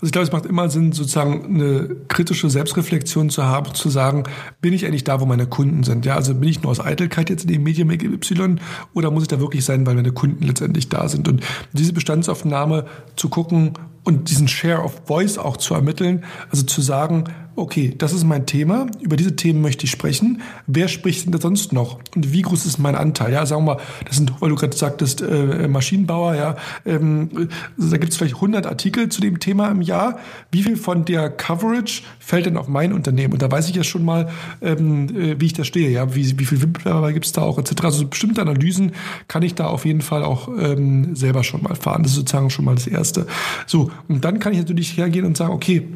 Speaker 3: Also ich glaube, es macht immer Sinn, sozusagen eine kritische Selbstreflexion zu haben, zu sagen, bin ich eigentlich da, wo meine Kunden sind? Ja, also bin ich nur aus Eitelkeit jetzt in dem Medium Y oder muss ich da wirklich sein, weil meine Kunden letztendlich da sind? Und diese Bestandsaufnahme zu gucken und diesen Share of Voice auch zu ermitteln, also zu sagen, okay, das ist mein Thema, über diese Themen möchte ich sprechen. Wer spricht denn da sonst noch? Und wie groß ist mein Anteil? Ja, sagen wir mal, das sind, weil du gerade sagtest, äh, Maschinenbauer, ja, ähm, da gibt es vielleicht 100 Artikel zu dem Thema im Jahr. Wie viel von der Coverage fällt denn auf mein Unternehmen? Und da weiß ich ja schon mal, ähm, äh, wie ich da stehe, ja, wie, wie viel Wettbewerber gibt es da auch, etc. Also bestimmte Analysen kann ich da auf jeden Fall auch ähm, selber schon mal fahren. Das ist sozusagen schon mal das Erste. So, und dann kann ich natürlich hergehen und sagen, okay,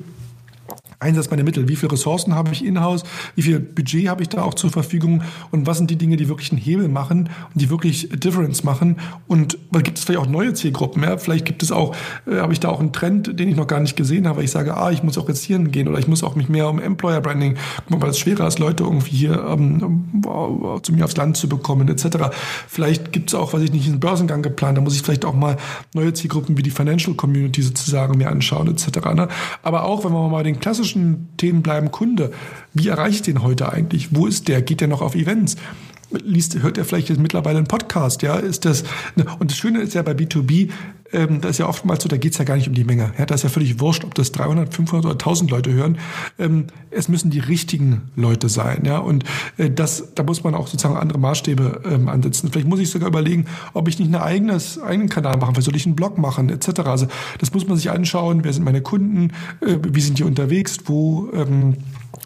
Speaker 3: Einsatz meiner Mittel. Wie viele Ressourcen habe ich in-house? Wie viel Budget habe ich da auch zur Verfügung? Und was sind die Dinge, die wirklich einen Hebel machen und die wirklich Difference machen? Und gibt es vielleicht auch neue Zielgruppen? Ja? Vielleicht gibt es auch, äh, habe ich da auch einen Trend, den ich noch gar nicht gesehen habe. Ich sage, ah, ich muss auch jetzt hier gehen oder ich muss auch mich mehr um Employer Branding, weil es schwerer ist, Leute irgendwie hier ähm, zu mir aufs Land zu bekommen, etc. Vielleicht gibt es auch, was ich nicht, einen Börsengang geplant. Da muss ich vielleicht auch mal neue Zielgruppen wie die Financial Community sozusagen mir anschauen, etc. Ne? Aber auch, wenn wir mal den klassischen klassischen Themen bleiben Kunde. Wie erreiche ich den heute eigentlich? Wo ist der? Geht der noch auf Events? liest, hört er vielleicht jetzt mittlerweile einen Podcast, ja, ist das, ne, und das Schöne ist ja bei B2B, ähm, da ist ja oftmals so, da geht's ja gar nicht um die Menge, ja, da ist ja völlig wurscht, ob das 300, 500 oder 1000 Leute hören, ähm, es müssen die richtigen Leute sein, ja, und äh, das, da muss man auch sozusagen andere Maßstäbe ähm, ansetzen. Vielleicht muss ich sogar überlegen, ob ich nicht einen eigenes, eigenen Kanal machen, vielleicht soll ich einen Blog machen, etc. Also das muss man sich anschauen, wer sind meine Kunden, äh, wie sind die unterwegs, wo, ähm,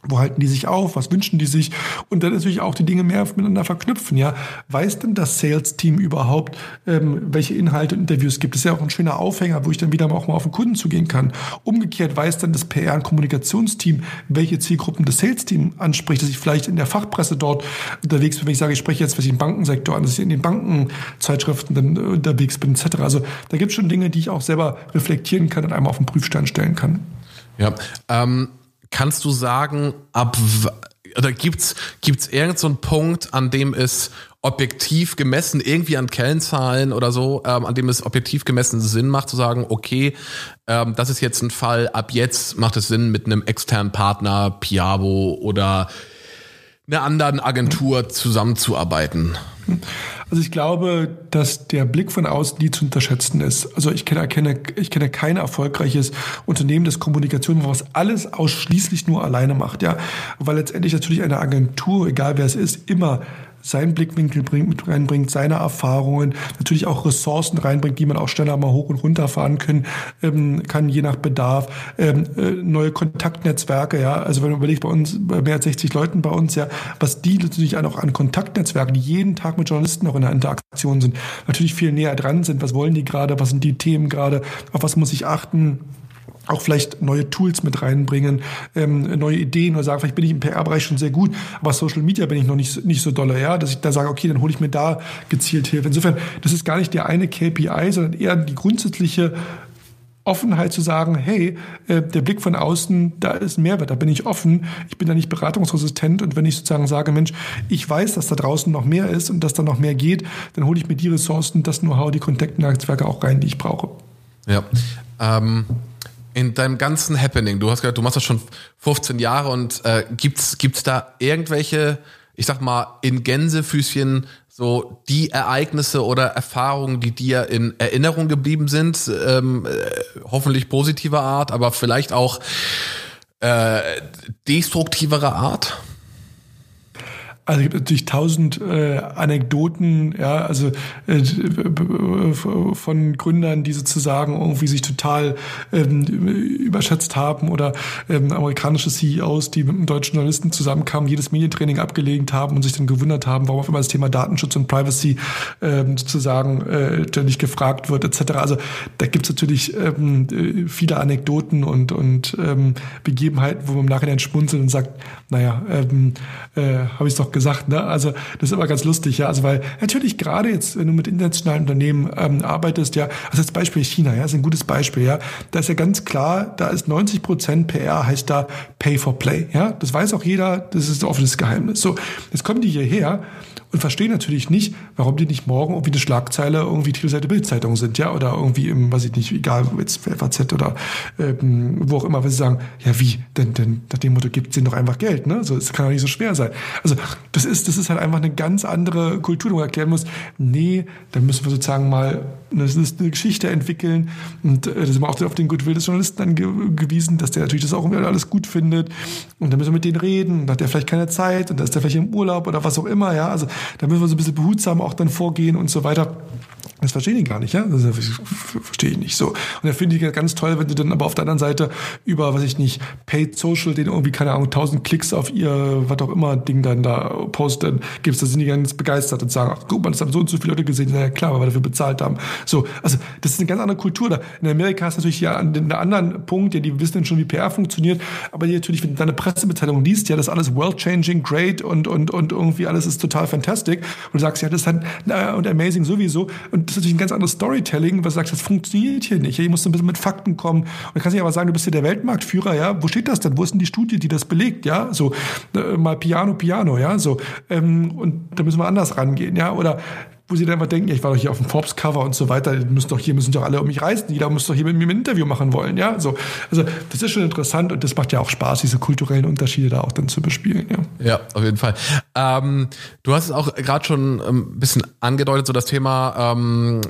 Speaker 3: wo halten die sich auf? Was wünschen die sich? Und dann natürlich auch die Dinge mehr miteinander verknüpfen. Ja, weiß denn das Sales-Team überhaupt, ähm, welche Inhalte und Interviews gibt? Ist ja auch ein schöner Aufhänger, wo ich dann wieder auch mal auf den Kunden zugehen kann. Umgekehrt weiß dann das PR- und Kommunikationsteam, welche Zielgruppen das Sales-Team anspricht, dass ich vielleicht in der Fachpresse dort unterwegs bin, wenn ich sage, ich spreche jetzt was im Bankensektor an, dass ich in den Bankenzeitschriften dann äh, unterwegs bin, etc. Also da gibt es schon Dinge, die ich auch selber reflektieren kann und einmal auf den Prüfstand stellen kann.
Speaker 2: Ja, ähm Kannst du sagen, ab oder gibt's gibt's irgendeinen so Punkt, an dem es objektiv gemessen, irgendwie an Kennzahlen oder so, ähm, an dem es objektiv gemessen Sinn macht, zu sagen, okay, ähm, das ist jetzt ein Fall, ab jetzt macht es Sinn, mit einem externen Partner, Piabo oder einer anderen Agentur zusammenzuarbeiten?
Speaker 3: Also ich glaube, dass der Blick von außen nie zu unterschätzen ist. Also ich kenne, kenne, ich kenne kein erfolgreiches Unternehmen, das Kommunikation, was alles ausschließlich nur alleine macht, ja. Weil letztendlich natürlich eine Agentur, egal wer es ist, immer seinen Blickwinkel bringt, mit reinbringt, seine Erfahrungen, natürlich auch Ressourcen reinbringt, die man auch schneller mal hoch und runter fahren können, ähm, kann, je nach Bedarf, ähm, äh, neue Kontaktnetzwerke, ja, also wenn man überlegt, bei uns, bei mehr als 60 Leuten bei uns, ja, was die natürlich auch an Kontaktnetzwerken, die jeden Tag mit Journalisten auch in der Interaktion sind, natürlich viel näher dran sind, was wollen die gerade, was sind die Themen gerade, auf was muss ich achten, auch vielleicht neue Tools mit reinbringen, ähm, neue Ideen oder sagen, vielleicht bin ich im PR-Bereich schon sehr gut, aber Social Media bin ich noch nicht, nicht so dolle, ja, dass ich da sage, okay, dann hole ich mir da gezielt Hilfe. Insofern, das ist gar nicht der eine KPI, sondern eher die grundsätzliche Offenheit zu sagen, hey, äh, der Blick von außen, da ist Mehrwert, da bin ich offen, ich bin da nicht beratungsresistent und wenn ich sozusagen sage, Mensch, ich weiß, dass da draußen noch mehr ist und dass da noch mehr geht, dann hole ich mir die Ressourcen, das Know-how, die Kontaktnetzwerke auch rein, die ich brauche.
Speaker 2: Ja, ähm, in deinem ganzen Happening, du hast gesagt, du machst das schon 15 Jahre und äh, gibt's gibt's da irgendwelche, ich sag mal, in Gänsefüßchen so die Ereignisse oder Erfahrungen, die dir in Erinnerung geblieben sind, ähm, äh, hoffentlich positiver Art, aber vielleicht auch äh, destruktivere Art?
Speaker 3: Also es gibt natürlich tausend äh, Anekdoten, ja, also äh, von Gründern, die sozusagen irgendwie sich total ähm, überschätzt haben oder ähm, amerikanische CEOs, die mit einem deutschen Journalisten zusammenkamen, jedes Medientraining abgelegt haben und sich dann gewundert haben, warum auf einmal das Thema Datenschutz und Privacy ähm, sozusagen äh, ständig gefragt wird, etc. Also da gibt es natürlich ähm, viele Anekdoten und, und ähm, Begebenheiten, wo man im Nachhinein schmunzelt und sagt, naja, ähm, äh, habe ich doch gesagt. Ne? Also das ist immer ganz lustig, ja. Also weil natürlich gerade jetzt, wenn du mit internationalen Unternehmen ähm, arbeitest, ja, also als Beispiel China, ja, ist ein gutes Beispiel, ja. Da ist ja ganz klar, da ist 90 Prozent PR heißt da Pay for Play, ja. Das weiß auch jeder, das ist ein offenes Geheimnis. So, jetzt kommen die hierher und verstehen natürlich nicht, warum die nicht morgen irgendwie eine Schlagzeile irgendwie Titelseite Bildzeitung sind, ja, oder irgendwie im, weiß ich nicht, egal, jetzt FAZ oder ähm, wo auch immer, wenn sie sagen, ja wie, denn, denn nach dem Motto gibt es denen doch einfach Geld, ne? So, es kann doch nicht so schwer sein. Also das ist, das ist halt einfach eine ganz andere Kultur, wo man erklären muss, nee, da müssen wir sozusagen mal eine, eine Geschichte entwickeln. Und äh, das ist auch auf den Goodwill des Journalisten angewiesen, dass der natürlich das auch alles gut findet. Und dann müssen wir mit denen reden, und hat der vielleicht keine Zeit. Und da ist der vielleicht im Urlaub oder was auch immer, ja, also da müssen wir so ein bisschen behutsam auch dann vorgehen und so weiter. Das verstehen die gar nicht, ja? Das verstehe ich nicht so. Und da finde ich ganz toll, wenn du dann aber auf der anderen Seite über, was ich nicht, Paid Social, den irgendwie, keine Ahnung, tausend Klicks auf ihr, was auch immer, Ding dann da posten, gibst, da sind die ganz begeistert und sagen, ach, guck mal, das haben so und so viele Leute gesehen. Ja, klar, weil wir dafür bezahlt haben. So, also, das ist eine ganz andere Kultur da. In Amerika ist natürlich ja einen anderen Punkt, ja, die wissen schon, wie PR funktioniert, aber hier natürlich, wenn du deine Pressemitteilung liest, ja, das ist alles world-changing, great und, und, und irgendwie alles ist total fantastic. Und du sagst, ja, das ist halt, und amazing sowieso. Und das ist natürlich ein ganz anderes Storytelling, was sagt, das funktioniert hier nicht. Hier musst du ein bisschen mit Fakten kommen. Und kannst nicht aber sagen, du bist hier der Weltmarktführer, ja. Wo steht das denn? Wo ist denn die Studie, die das belegt, ja? So, äh, mal Piano, Piano, ja, so. Ähm, und da müssen wir anders rangehen, ja. Oder wo sie dann einfach denken, ich war doch hier auf dem Forbes-Cover und so weiter, müssen doch hier müssen doch alle um mich reisen, jeder muss doch hier mit mir ein Interview machen wollen, ja, so. Also, das ist schon interessant und das macht ja auch Spaß, diese kulturellen Unterschiede da auch dann zu bespielen, ja.
Speaker 2: Ja, auf jeden Fall. Ähm, du hast es auch gerade schon ein ähm, bisschen angedeutet, so das Thema, ähm,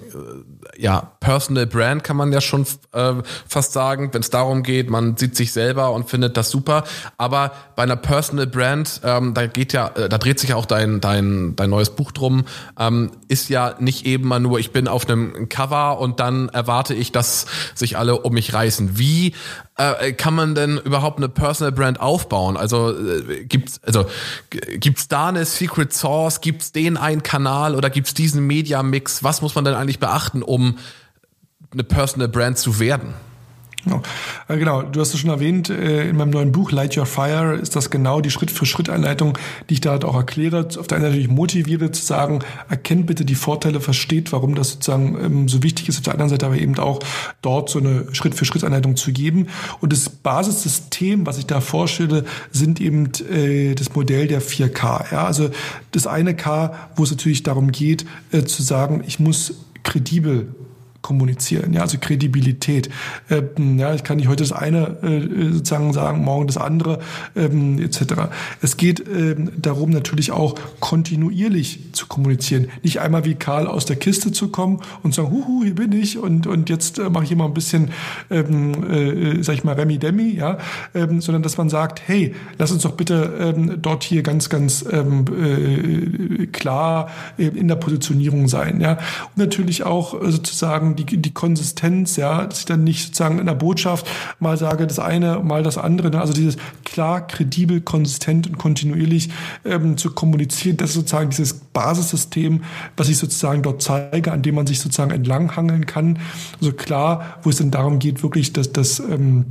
Speaker 2: ja, Personal Brand kann man ja schon äh, fast sagen, wenn es darum geht, man sieht sich selber und findet das super, aber bei einer Personal Brand, ähm, da geht ja, äh, da dreht sich ja auch dein, dein, dein neues Buch drum, ähm, ist ja nicht eben mal nur, ich bin auf einem Cover und dann erwarte ich, dass sich alle um mich reißen. Wie äh, kann man denn überhaupt eine Personal Brand aufbauen? Also äh, gibt's also gibt's da eine Secret Source? Gibt's den einen Kanal oder gibt's diesen Media Mix? Was muss man denn eigentlich beachten, um eine Personal Brand zu werden?
Speaker 3: Genau. Genau, du hast es schon erwähnt, äh, in meinem neuen Buch Light Your Fire ist das genau die Schritt-für-Schritt-Einleitung, die ich da halt auch erkläre. Auf der einen Seite natürlich motiviere zu sagen, erkennt bitte die Vorteile, versteht, warum das sozusagen ähm, so wichtig ist. Auf der anderen Seite aber eben auch dort so eine Schritt-für-Schritt-Einleitung zu geben. Und das Basissystem, was ich da vorstelle, sind eben äh, das Modell der 4K. Ja, also das eine K, wo es natürlich darum geht, zu sagen, ich muss kredibel kommunizieren, ja, also Kredibilität. Ähm, ja, ich kann nicht heute das eine äh, sozusagen sagen, morgen das andere, ähm, etc. Es geht ähm, darum, natürlich auch kontinuierlich zu kommunizieren. Nicht einmal wie Karl aus der Kiste zu kommen und sagen, huhu, hier bin ich und, und jetzt äh, mache ich immer ein bisschen, ähm, äh, sag ich mal, Remi Demi, ja, ähm, sondern dass man sagt, hey, lass uns doch bitte ähm, dort hier ganz, ganz ähm, äh, klar äh, in der Positionierung sein, ja. Und natürlich auch äh, die, die Konsistenz, ja, dass ich dann nicht sozusagen in der Botschaft mal sage das eine, mal das andere. Ne? Also dieses klar, kredibel, konsistent und kontinuierlich ähm, zu kommunizieren, das ist sozusagen dieses Basissystem, was ich sozusagen dort zeige, an dem man sich sozusagen entlanghangeln kann. Also klar, wo es dann darum geht, wirklich, dass das ähm,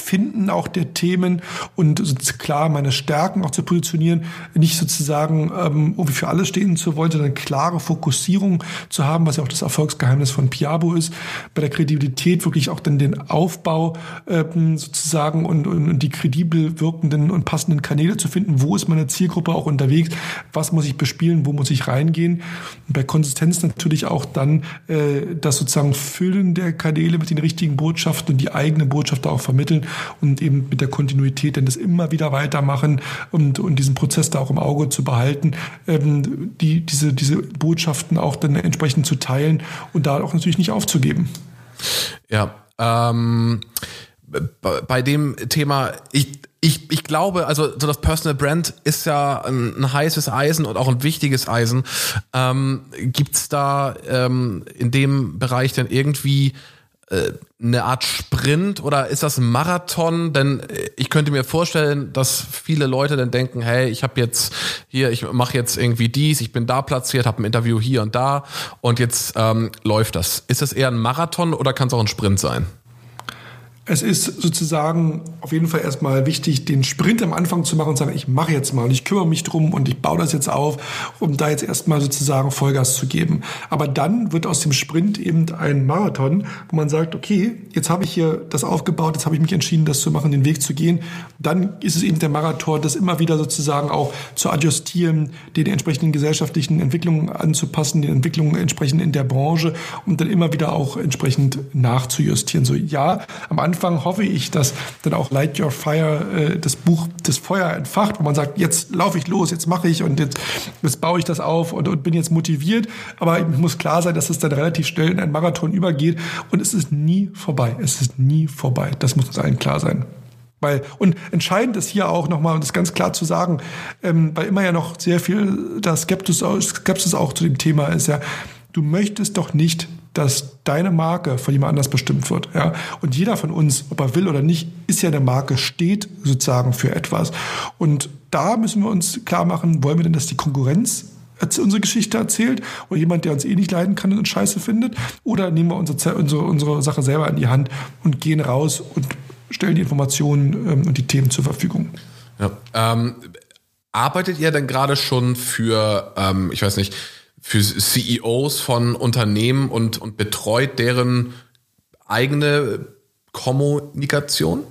Speaker 3: Finden auch der Themen und klar meine Stärken auch zu positionieren, nicht sozusagen ähm, irgendwie für alles stehen zu wollen, sondern klare Fokussierung zu haben, was ja auch das Erfolgsgeheimnis von Piabo ist, bei der Kredibilität wirklich auch dann den Aufbau ähm, sozusagen und, und, und die kredibel wirkenden und passenden Kanäle zu finden, wo ist meine Zielgruppe auch unterwegs, was muss ich bespielen, wo muss ich reingehen. Und bei Konsistenz natürlich auch dann äh, das sozusagen Füllen der Kanäle mit den richtigen Botschaften und die eigene Botschaft auch vermitteln und eben mit der Kontinuität denn das immer wieder weitermachen und, und diesen Prozess da auch im Auge zu behalten, ähm, die, diese, diese Botschaften auch dann entsprechend zu teilen und da auch natürlich nicht aufzugeben.
Speaker 2: Ja, ähm, bei dem Thema, ich, ich, ich glaube, also so das Personal Brand ist ja ein, ein heißes Eisen und auch ein wichtiges Eisen. Ähm, Gibt da ähm, in dem Bereich dann irgendwie eine Art Sprint oder ist das ein Marathon? Denn äh, ich könnte mir vorstellen, dass viele Leute dann denken, hey, ich habe jetzt hier, ich mache jetzt irgendwie dies, ich bin da platziert, habe ein Interview hier und da und jetzt ähm, läuft das. Ist das eher ein Marathon oder kann es auch ein Sprint sein?
Speaker 3: Es ist sozusagen auf jeden Fall erstmal wichtig, den Sprint am Anfang zu machen und sagen, ich mache jetzt mal und ich kümmere mich drum und ich baue das jetzt auf, um da jetzt erstmal sozusagen Vollgas zu geben. Aber dann wird aus dem Sprint eben ein Marathon, wo man sagt, okay, jetzt habe ich hier das aufgebaut, jetzt habe ich mich entschieden, das zu machen, den Weg zu gehen. Dann ist es eben der Marathon, das immer wieder sozusagen auch zu adjustieren, den entsprechenden gesellschaftlichen Entwicklungen anzupassen, den Entwicklungen entsprechend in der Branche und dann immer wieder auch entsprechend nachzujustieren. So, ja, am Anfang Anfang hoffe ich, dass dann auch Light Your Fire, äh, das Buch das Feuer entfacht, wo man sagt, jetzt laufe ich los, jetzt mache ich und jetzt, jetzt baue ich das auf und, und bin jetzt motiviert. Aber ich muss klar sein, dass es dann relativ schnell in einen Marathon übergeht und es ist nie vorbei. Es ist nie vorbei. Das muss uns allen klar sein. Weil, und entscheidend ist hier auch nochmal, um das ganz klar zu sagen, ähm, weil immer ja noch sehr viel da Skepsis, auch zu dem Thema ist, ja, du möchtest doch nicht, dass deine Marke von jemand anders bestimmt wird. Ja? Und jeder von uns, ob er will oder nicht, ist ja eine Marke, steht sozusagen für etwas. Und da müssen wir uns klar machen, wollen wir denn, dass die Konkurrenz unsere Geschichte erzählt oder jemand, der uns eh nicht leiden kann und scheiße findet? Oder nehmen wir unsere, unsere, unsere Sache selber in die Hand und gehen raus und stellen die Informationen ähm, und die Themen zur Verfügung?
Speaker 2: Ja, ähm, arbeitet ihr denn gerade schon für, ähm, ich weiß nicht, für CEOs von Unternehmen und, und betreut deren eigene Kommunikation?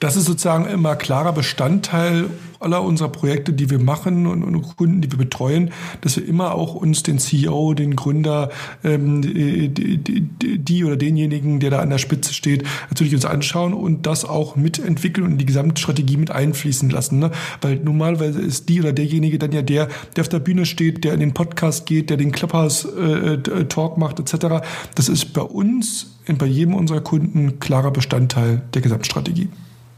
Speaker 3: Das ist sozusagen immer klarer Bestandteil aller unserer Projekte, die wir machen und, und, Kunden, die wir betreuen, dass wir immer auch uns den CEO, den Gründer, ähm, die, die, die, oder denjenigen, der da an der Spitze steht, natürlich uns anschauen und das auch mitentwickeln und in die Gesamtstrategie mit einfließen lassen. Ne? Weil normalerweise ist die oder derjenige dann ja der, der auf der Bühne steht, der in den Podcast geht, der den Clubhouse-Talk äh, macht etc. Das ist bei uns und bei jedem unserer Kunden klarer Bestandteil der Gesamtstrategie.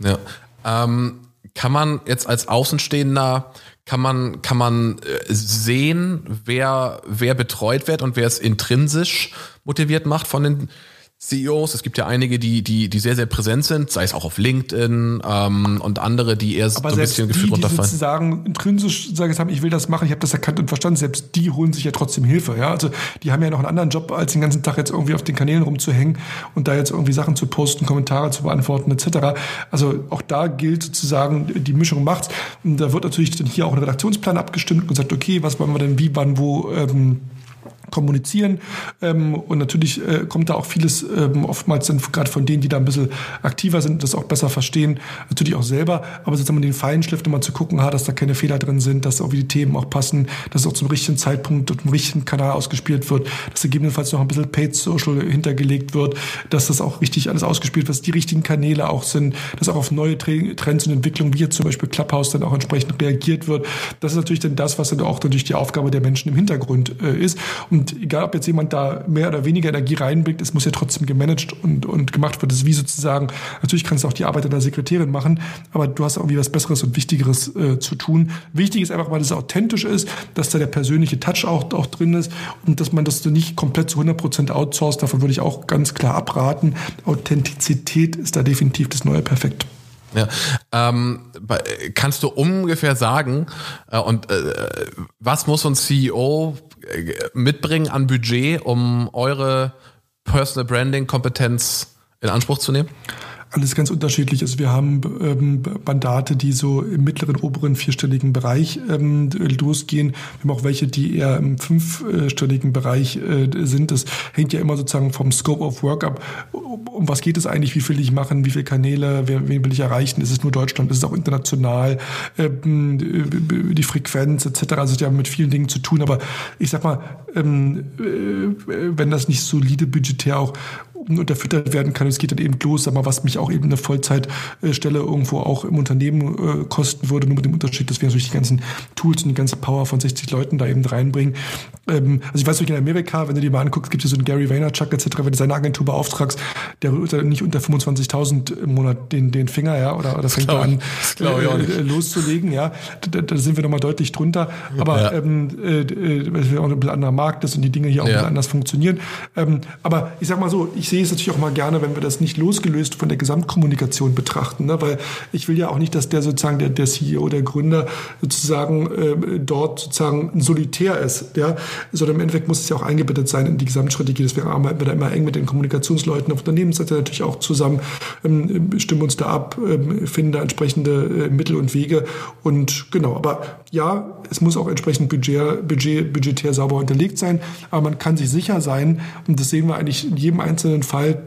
Speaker 2: Ja. Ähm kann man jetzt als Außenstehender kann man kann man äh, sehen, wer wer betreut wird und wer es intrinsisch motiviert macht von den CEOs. Es gibt ja einige, die, die, die sehr, sehr präsent sind, sei es auch auf LinkedIn ähm, und andere, die eher
Speaker 3: Aber so ein bisschen gefühlt runterfallen. Die sozusagen intrinsisch sagen, haben, ich will das machen, ich habe das erkannt und verstanden, selbst die holen sich ja trotzdem Hilfe. Ja? Also die haben ja noch einen anderen Job, als den ganzen Tag jetzt irgendwie auf den Kanälen rumzuhängen und da jetzt irgendwie Sachen zu posten, Kommentare zu beantworten etc. Also auch da gilt sozusagen, die Mischung macht's. Und da wird natürlich dann hier auch ein Redaktionsplan abgestimmt und sagt, okay, was wollen wir denn wie, wann, wo ähm, kommunizieren. Ähm, und natürlich äh, kommt da auch vieles ähm, oftmals dann gerade von denen, die da ein bisschen aktiver sind, das auch besser verstehen, natürlich auch selber. Aber sozusagen den Feinschliff immer zu gucken, dass da keine Fehler drin sind, dass auch wie die Themen auch passen, dass es auch zum richtigen Zeitpunkt und zum richtigen Kanal ausgespielt wird, dass gegebenenfalls noch ein bisschen Paid Social hintergelegt wird, dass das auch richtig alles ausgespielt wird, dass die richtigen Kanäle auch sind, dass auch auf neue Trends und Entwicklungen, wie jetzt zum Beispiel Clubhouse, dann auch entsprechend reagiert wird. Das ist natürlich dann das, was dann auch natürlich die Aufgabe der Menschen im Hintergrund äh, ist. Und und egal, ob jetzt jemand da mehr oder weniger Energie reinbringt, es muss ja trotzdem gemanagt und, und gemacht werden. Das ist wie sozusagen, natürlich kannst du auch die Arbeit deiner Sekretärin machen, aber du hast irgendwie was Besseres und Wichtigeres äh, zu tun. Wichtig ist einfach, weil es authentisch ist, dass da der persönliche Touch auch, auch drin ist und dass man das nicht komplett zu 100% outsourced. Davon würde ich auch ganz klar abraten. Authentizität ist da definitiv das neue Perfekt.
Speaker 2: Ja, ähm, kannst du ungefähr sagen, äh, und äh, was muss ein CEO mitbringen an Budget, um eure Personal Branding Kompetenz in Anspruch zu nehmen?
Speaker 3: Alles ganz unterschiedlich. Also wir haben ähm, Mandate, die so im mittleren, oberen vierstelligen Bereich ähm, losgehen. Wir haben auch welche, die eher im fünfstelligen Bereich äh, sind. Das hängt ja immer sozusagen vom Scope of Work ab. Um, um was geht es eigentlich? Wie will ich machen? Wie viele Kanäle? Wer, wen will ich erreichen? Ist es nur Deutschland? Ist es auch international? Ähm, die Frequenz etc. Also es hat ja mit vielen Dingen zu tun. Aber ich sag mal, ähm, äh, wenn das nicht solide budgetär auch unterfüttert werden kann. Es geht dann eben los, mal, was mich auch eben eine Vollzeitstelle irgendwo auch im Unternehmen äh, kosten würde, nur mit dem Unterschied, dass wir natürlich die ganzen Tools und die ganze Power von 60 Leuten da eben reinbringen. Ähm, also ich weiß nicht, in Amerika, wenn du dir mal anguckst, gibt es so einen Gary Vaynerchuk etc., wenn du seine Agentur beauftragst, der rührt nicht unter 25.000 im Monat den, den Finger, ja, oder, oder fängt an äh, äh, loszulegen, ja. Da, da sind wir nochmal deutlich drunter. Aber ja. ähm, äh, äh weil es auch ein bisschen anderer Markt ist und die Dinge hier auch ja. ein bisschen anders funktionieren. Ähm, aber ich sag mal so, ich sehe es natürlich auch mal gerne, wenn wir das nicht losgelöst von der Gesamtkommunikation betrachten, ne? weil ich will ja auch nicht, dass der sozusagen der, der CEO, der Gründer sozusagen äh, dort sozusagen Solitär ist, ja, sondern im Endeffekt muss es ja auch eingebettet sein in die Gesamtstrategie. Deswegen arbeiten wir da immer eng mit den Kommunikationsleuten auf Unternehmensseite natürlich auch zusammen, ähm, stimmen uns da ab, ähm, finden da entsprechende äh, Mittel und Wege und genau, aber ja, es muss auch entsprechend budget, budget, budgetär sauber unterlegt sein, aber man kann sich sicher sein, und das sehen wir eigentlich in jedem einzelnen jeden Fall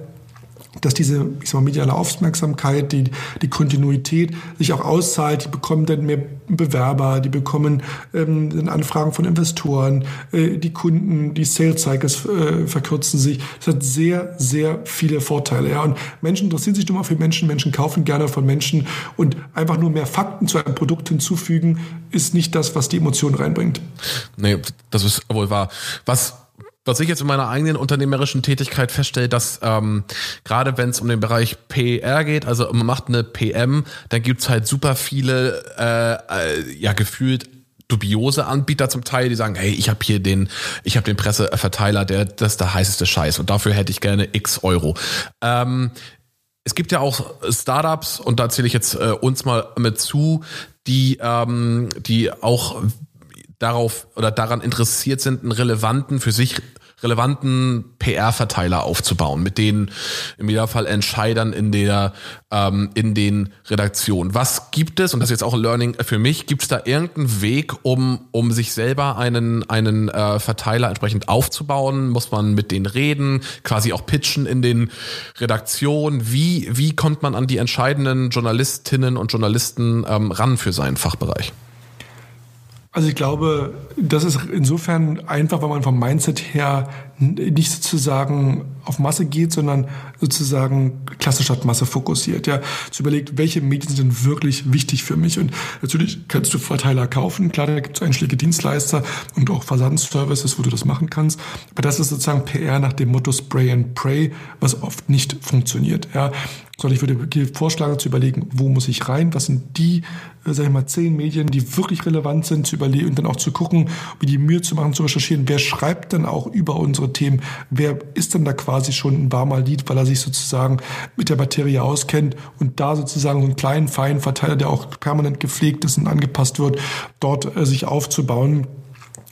Speaker 3: dass diese ich sag mal, mediale Aufmerksamkeit, die, die Kontinuität sich auch auszahlt. Die bekommen dann mehr Bewerber, die bekommen ähm, Anfragen von Investoren, äh, die Kunden, die Sales Cycles äh, verkürzen sich. Das hat sehr, sehr viele Vorteile. Ja. Und Menschen interessieren sich immer für Menschen, Menschen kaufen gerne von Menschen und einfach nur mehr Fakten zu einem Produkt hinzufügen, ist nicht das, was die Emotionen reinbringt.
Speaker 2: Nee, das ist wohl wahr. Was was ich jetzt in meiner eigenen unternehmerischen Tätigkeit feststelle, dass ähm, gerade wenn es um den Bereich PR geht, also man macht eine PM, dann gibt's halt super viele, äh, äh, ja gefühlt dubiose Anbieter zum Teil, die sagen, hey, ich habe hier den, ich habe den Presseverteiler, der das ist der heißeste Scheiß und dafür hätte ich gerne X Euro. Ähm, es gibt ja auch Startups und da zähle ich jetzt äh, uns mal mit zu, die ähm, die auch darauf oder daran interessiert sind, einen relevanten für sich relevanten PR-Verteiler aufzubauen, mit den im Idealfall Entscheidern in der ähm, in den Redaktionen. Was gibt es und das ist jetzt auch ein Learning für mich? Gibt es da irgendeinen Weg, um um sich selber einen einen äh, Verteiler entsprechend aufzubauen? Muss man mit denen reden, quasi auch pitchen in den Redaktionen? Wie wie kommt man an die entscheidenden Journalistinnen und Journalisten ähm, ran für seinen Fachbereich?
Speaker 3: Also ich glaube, das ist insofern einfach, weil man vom Mindset her nicht sozusagen auf Masse geht, sondern sozusagen Klasse statt Masse fokussiert. Ja, zu überlegt, welche Medien sind denn wirklich wichtig für mich. Und natürlich kannst du Verteiler kaufen. Klar, da gibt es einschlägige Dienstleister und auch Versandservices, wo du das machen kannst. Aber das ist sozusagen PR nach dem Motto Spray and Pray, was oft nicht funktioniert. Ja, sondern ich würde vorschlagen, zu überlegen, wo muss ich rein, was sind die, äh, sag ich mal, zehn Medien, die wirklich relevant sind, zu überlegen und dann auch zu gucken, wie die Mühe zu machen, zu recherchieren, wer schreibt dann auch über unsere Themen, wer ist denn da quasi schon ein warmer Lied, weil er sich sozusagen mit der Materie auskennt und da sozusagen so einen kleinen, feinen Verteiler, der auch permanent gepflegt ist und angepasst wird, dort äh, sich aufzubauen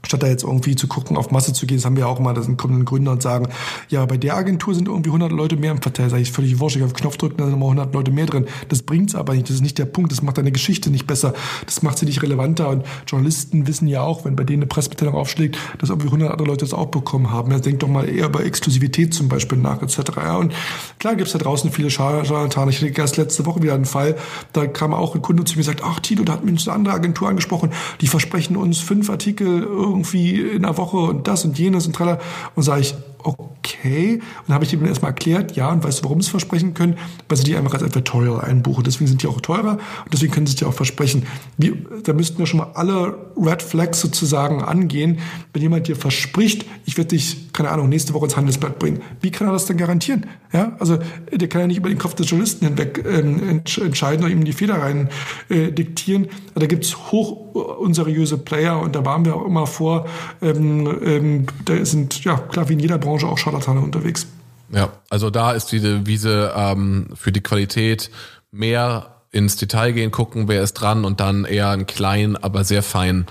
Speaker 3: statt da jetzt irgendwie zu gucken, auf Masse zu gehen, das haben wir auch mal, da kommen dann Gründer und sagen, ja, bei der Agentur sind irgendwie 100 Leute mehr im Verteiler. Sag ich, völlig wurscht, ich auf Knopf drücken, da sind nochmal 100 Leute mehr drin. Das bringt's aber nicht, das ist nicht der Punkt, das macht deine Geschichte nicht besser, das macht sie nicht relevanter und Journalisten wissen ja auch, wenn bei denen eine Pressemitteilung aufschlägt, dass irgendwie 100 andere Leute das auch bekommen haben. Ja, denkt doch mal eher über Exklusivität zum Beispiel nach, etc. Ja, und klar gibt's da draußen viele Scharlatane. Ich hatte erst letzte Woche wieder einen Fall, da kam auch ein Kunde zu mir und sagt, ach Tito, da hat mich eine andere Agentur angesprochen, die versprechen uns fünf Artikel irgendwie in der Woche und das und jenes und tralla. Und sage ich, okay. Und dann habe ich dem erstmal erklärt, ja, und weißt du, warum sie es versprechen können? Weil sie die einfach als Advertorial einbuchen. Deswegen sind die auch teurer und deswegen können sie es dir auch versprechen. Wir, da müssten wir schon mal alle Red Flags sozusagen angehen. Wenn jemand dir verspricht, ich werde dich, keine Ahnung, nächste Woche ins Handelsblatt bringen, wie kann er das denn garantieren? Ja, also der kann ja nicht über den Kopf des Journalisten hinweg ähm, entscheiden oder ihm die Fehler rein äh, diktieren. Da gibt es hoch unseriöse Player und da waren wir auch immer vor, ähm, ähm, da sind, ja, klar, wie in jeder Branche Branche auch Scharlatane unterwegs.
Speaker 2: Ja, also da ist diese Wiese ähm, für die Qualität mehr ins Detail gehen, gucken, wer ist dran und dann eher einen kleinen, aber sehr feinen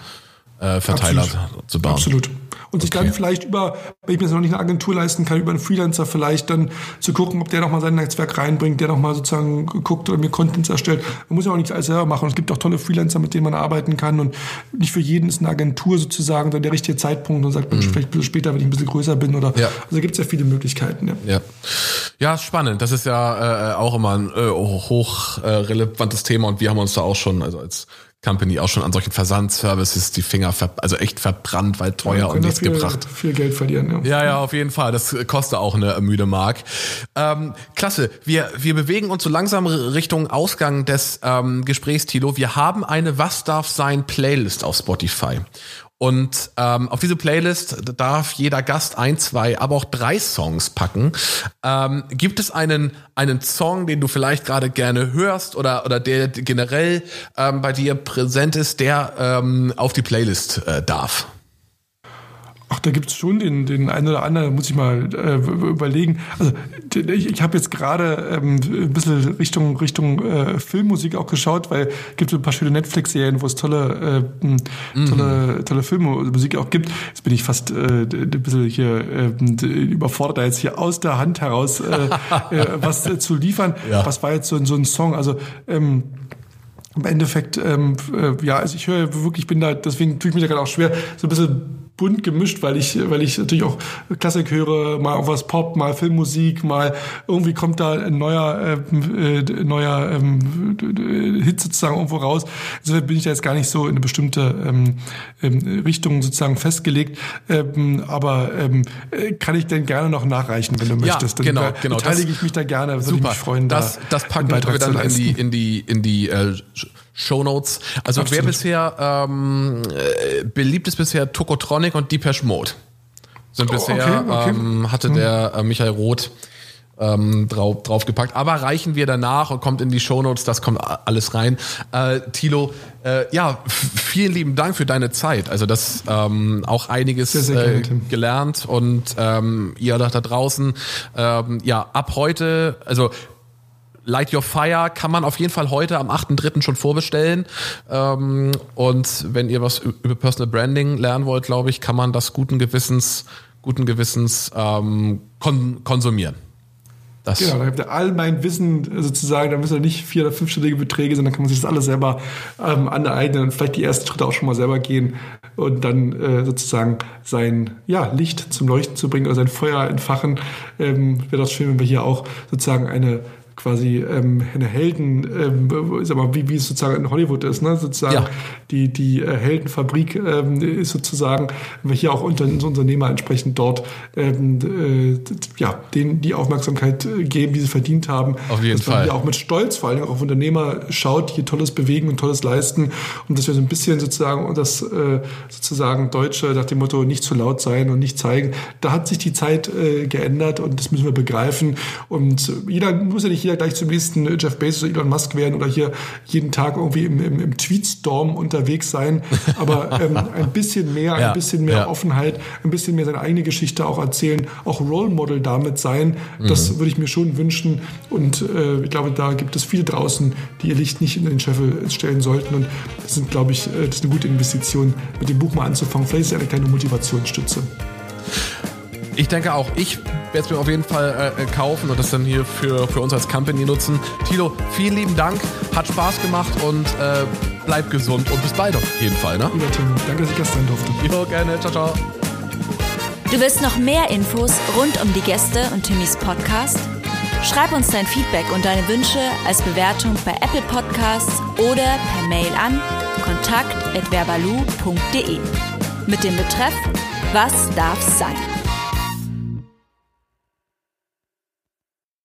Speaker 2: äh, Verteiler
Speaker 3: Absolut.
Speaker 2: zu bauen.
Speaker 3: Absolut und sich okay. dann vielleicht über, wenn ich mir das noch nicht eine Agentur leisten kann, über einen Freelancer vielleicht dann zu gucken, ob der nochmal sein Netzwerk reinbringt, der nochmal sozusagen guckt oder mir Contents erstellt. Man muss ja auch nichts alles selber machen. Es gibt auch tolle Freelancer, mit denen man arbeiten kann und nicht für jeden ist eine Agentur sozusagen dann der richtige Zeitpunkt und sagt, mhm. vielleicht später, wenn ich ein bisschen größer bin oder, ja. also gibt es ja viele Möglichkeiten. Ja.
Speaker 2: ja. Ja, spannend. Das ist ja äh, auch immer ein äh, hoch äh, Thema und wir haben uns da auch schon, also als Company auch schon an solchen Versandservices die Finger ver also echt verbrannt, weil teuer ja, und nichts
Speaker 3: viel,
Speaker 2: gebracht.
Speaker 3: Viel Geld verlieren,
Speaker 2: ja. Ja, ja, auf jeden Fall. Das kostet auch eine müde Mark. Ähm, klasse. Wir, wir bewegen uns so langsam Richtung Ausgang des ähm, Gesprächs, Tilo. Wir haben eine Was darf sein Playlist auf Spotify. Und ähm, auf diese Playlist darf jeder Gast ein, zwei, aber auch drei Songs packen. Ähm, gibt es einen, einen Song, den du vielleicht gerade gerne hörst oder, oder der generell ähm, bei dir präsent ist, der ähm, auf die Playlist äh, darf?
Speaker 3: Ach, da gibt's schon den, den einen oder anderen, muss ich mal äh, überlegen. Also ich, ich habe jetzt gerade ähm, ein bisschen Richtung, Richtung äh, Filmmusik auch geschaut, weil es gibt so ein paar schöne Netflix-Serien, wo es tolle, äh, mhm. tolle, tolle Filmmusik auch gibt. Jetzt bin ich fast äh, ein bisschen hier äh, überfordert, da jetzt hier aus der Hand heraus äh, äh, was äh, zu liefern. Ja. Was war jetzt so, so ein Song? Also ähm, im Endeffekt, ähm, äh, ja, also ich höre wirklich, bin da, deswegen tue ich mich da gerade auch schwer, so ein bisschen bunt gemischt, weil ich, weil ich natürlich auch Klassik höre, mal auch was Pop, mal Filmmusik, mal irgendwie kommt da ein neuer, äh, äh, neuer ähm, Hit sozusagen irgendwo raus. Insofern bin ich da jetzt gar nicht so in eine bestimmte ähm, ähm, Richtung sozusagen festgelegt. Ähm, aber ähm, kann ich denn gerne noch nachreichen, wenn du ja, möchtest. Dann
Speaker 2: genau, genau.
Speaker 3: Beteilige ich mich da gerne, würde
Speaker 2: super.
Speaker 3: mich freuen.
Speaker 2: Das, da das packen wir dann in die, in die, in die äh, Show Notes. Also Absolut. wer bisher ähm, äh, beliebt ist bisher Tokotronic und Depeche Mode. Sind oh, bisher okay, okay. Ähm, hatte hm. der äh, Michael Roth ähm, drauf, draufgepackt. Aber reichen wir danach und kommt in die Shownotes, das kommt alles rein. Äh, Tilo, äh, ja, vielen lieben Dank für deine Zeit. Also das ähm, auch einiges sehr, sehr äh, gelernt und ähm, ihr da draußen, ähm, ja, ab heute, also Light Your Fire kann man auf jeden Fall heute am 8.3. schon vorbestellen. Ähm, und wenn ihr was über Personal Branding lernen wollt, glaube ich, kann man das guten Gewissens, guten Gewissens ähm, kon konsumieren.
Speaker 3: Das genau, da habt ihr all mein Wissen sozusagen, da müssen ihr nicht vier- oder fünfstellige Beträge, sondern kann man sich das alles selber ähm, aneignen und vielleicht die ersten Schritte auch schon mal selber gehen und dann äh, sozusagen sein ja, Licht zum Leuchten zu bringen oder sein Feuer entfachen. Ähm, Wäre das schön, wenn wir hier auch sozusagen eine quasi ähm, eine Helden, ähm, sag mal, wie, wie es sozusagen in Hollywood ist, ne? sozusagen ja. die, die äh, Heldenfabrik ähm, ist sozusagen, wenn wir hier auch unter, Unternehmer entsprechend dort ähm, äh, ja, denen die Aufmerksamkeit äh, geben, die sie verdient haben.
Speaker 2: Auf jeden
Speaker 3: dass
Speaker 2: Fall.
Speaker 3: man hier auch mit Stolz vor allem auch auf Unternehmer schaut, die Tolles bewegen und Tolles leisten und dass wir so ein bisschen sozusagen das äh, sozusagen Deutsche nach dem Motto nicht zu laut sein und nicht zeigen, da hat sich die Zeit äh, geändert und das müssen wir begreifen und jeder muss ja nicht jeder gleich zum nächsten Jeff Bezos oder Elon Musk werden oder hier jeden Tag irgendwie im, im, im Tweetstorm unterwegs sein. Aber ähm, ein bisschen mehr, ja, ein bisschen mehr ja. Offenheit, ein bisschen mehr seine eigene Geschichte auch erzählen, auch Role Model damit sein. Das mhm. würde ich mir schon wünschen. Und äh, ich glaube, da gibt es viele draußen, die ihr Licht nicht in den Scheffel stellen sollten. Und das sind, glaube ich, äh, das ist eine gute Investition, mit dem Buch mal anzufangen. Vielleicht ist es eine kleine Motivationsstütze.
Speaker 2: Ich denke auch, ich werde es mir auf jeden Fall äh, kaufen und das dann hier für, für uns als Company nutzen. Tilo, vielen lieben Dank, hat Spaß gemacht und äh, bleib gesund und bis bald auf jeden Fall. Ne?
Speaker 3: Lieber Tim, danke, dass ich gestern durfte.
Speaker 2: Jo, gerne, ciao, ciao.
Speaker 1: Du willst noch mehr Infos rund um die Gäste und Timmys Podcast? Schreib uns dein Feedback und deine Wünsche als Bewertung bei Apple Podcasts oder per Mail an kontakt.verbalu.de mit dem Betreff Was darf's sein?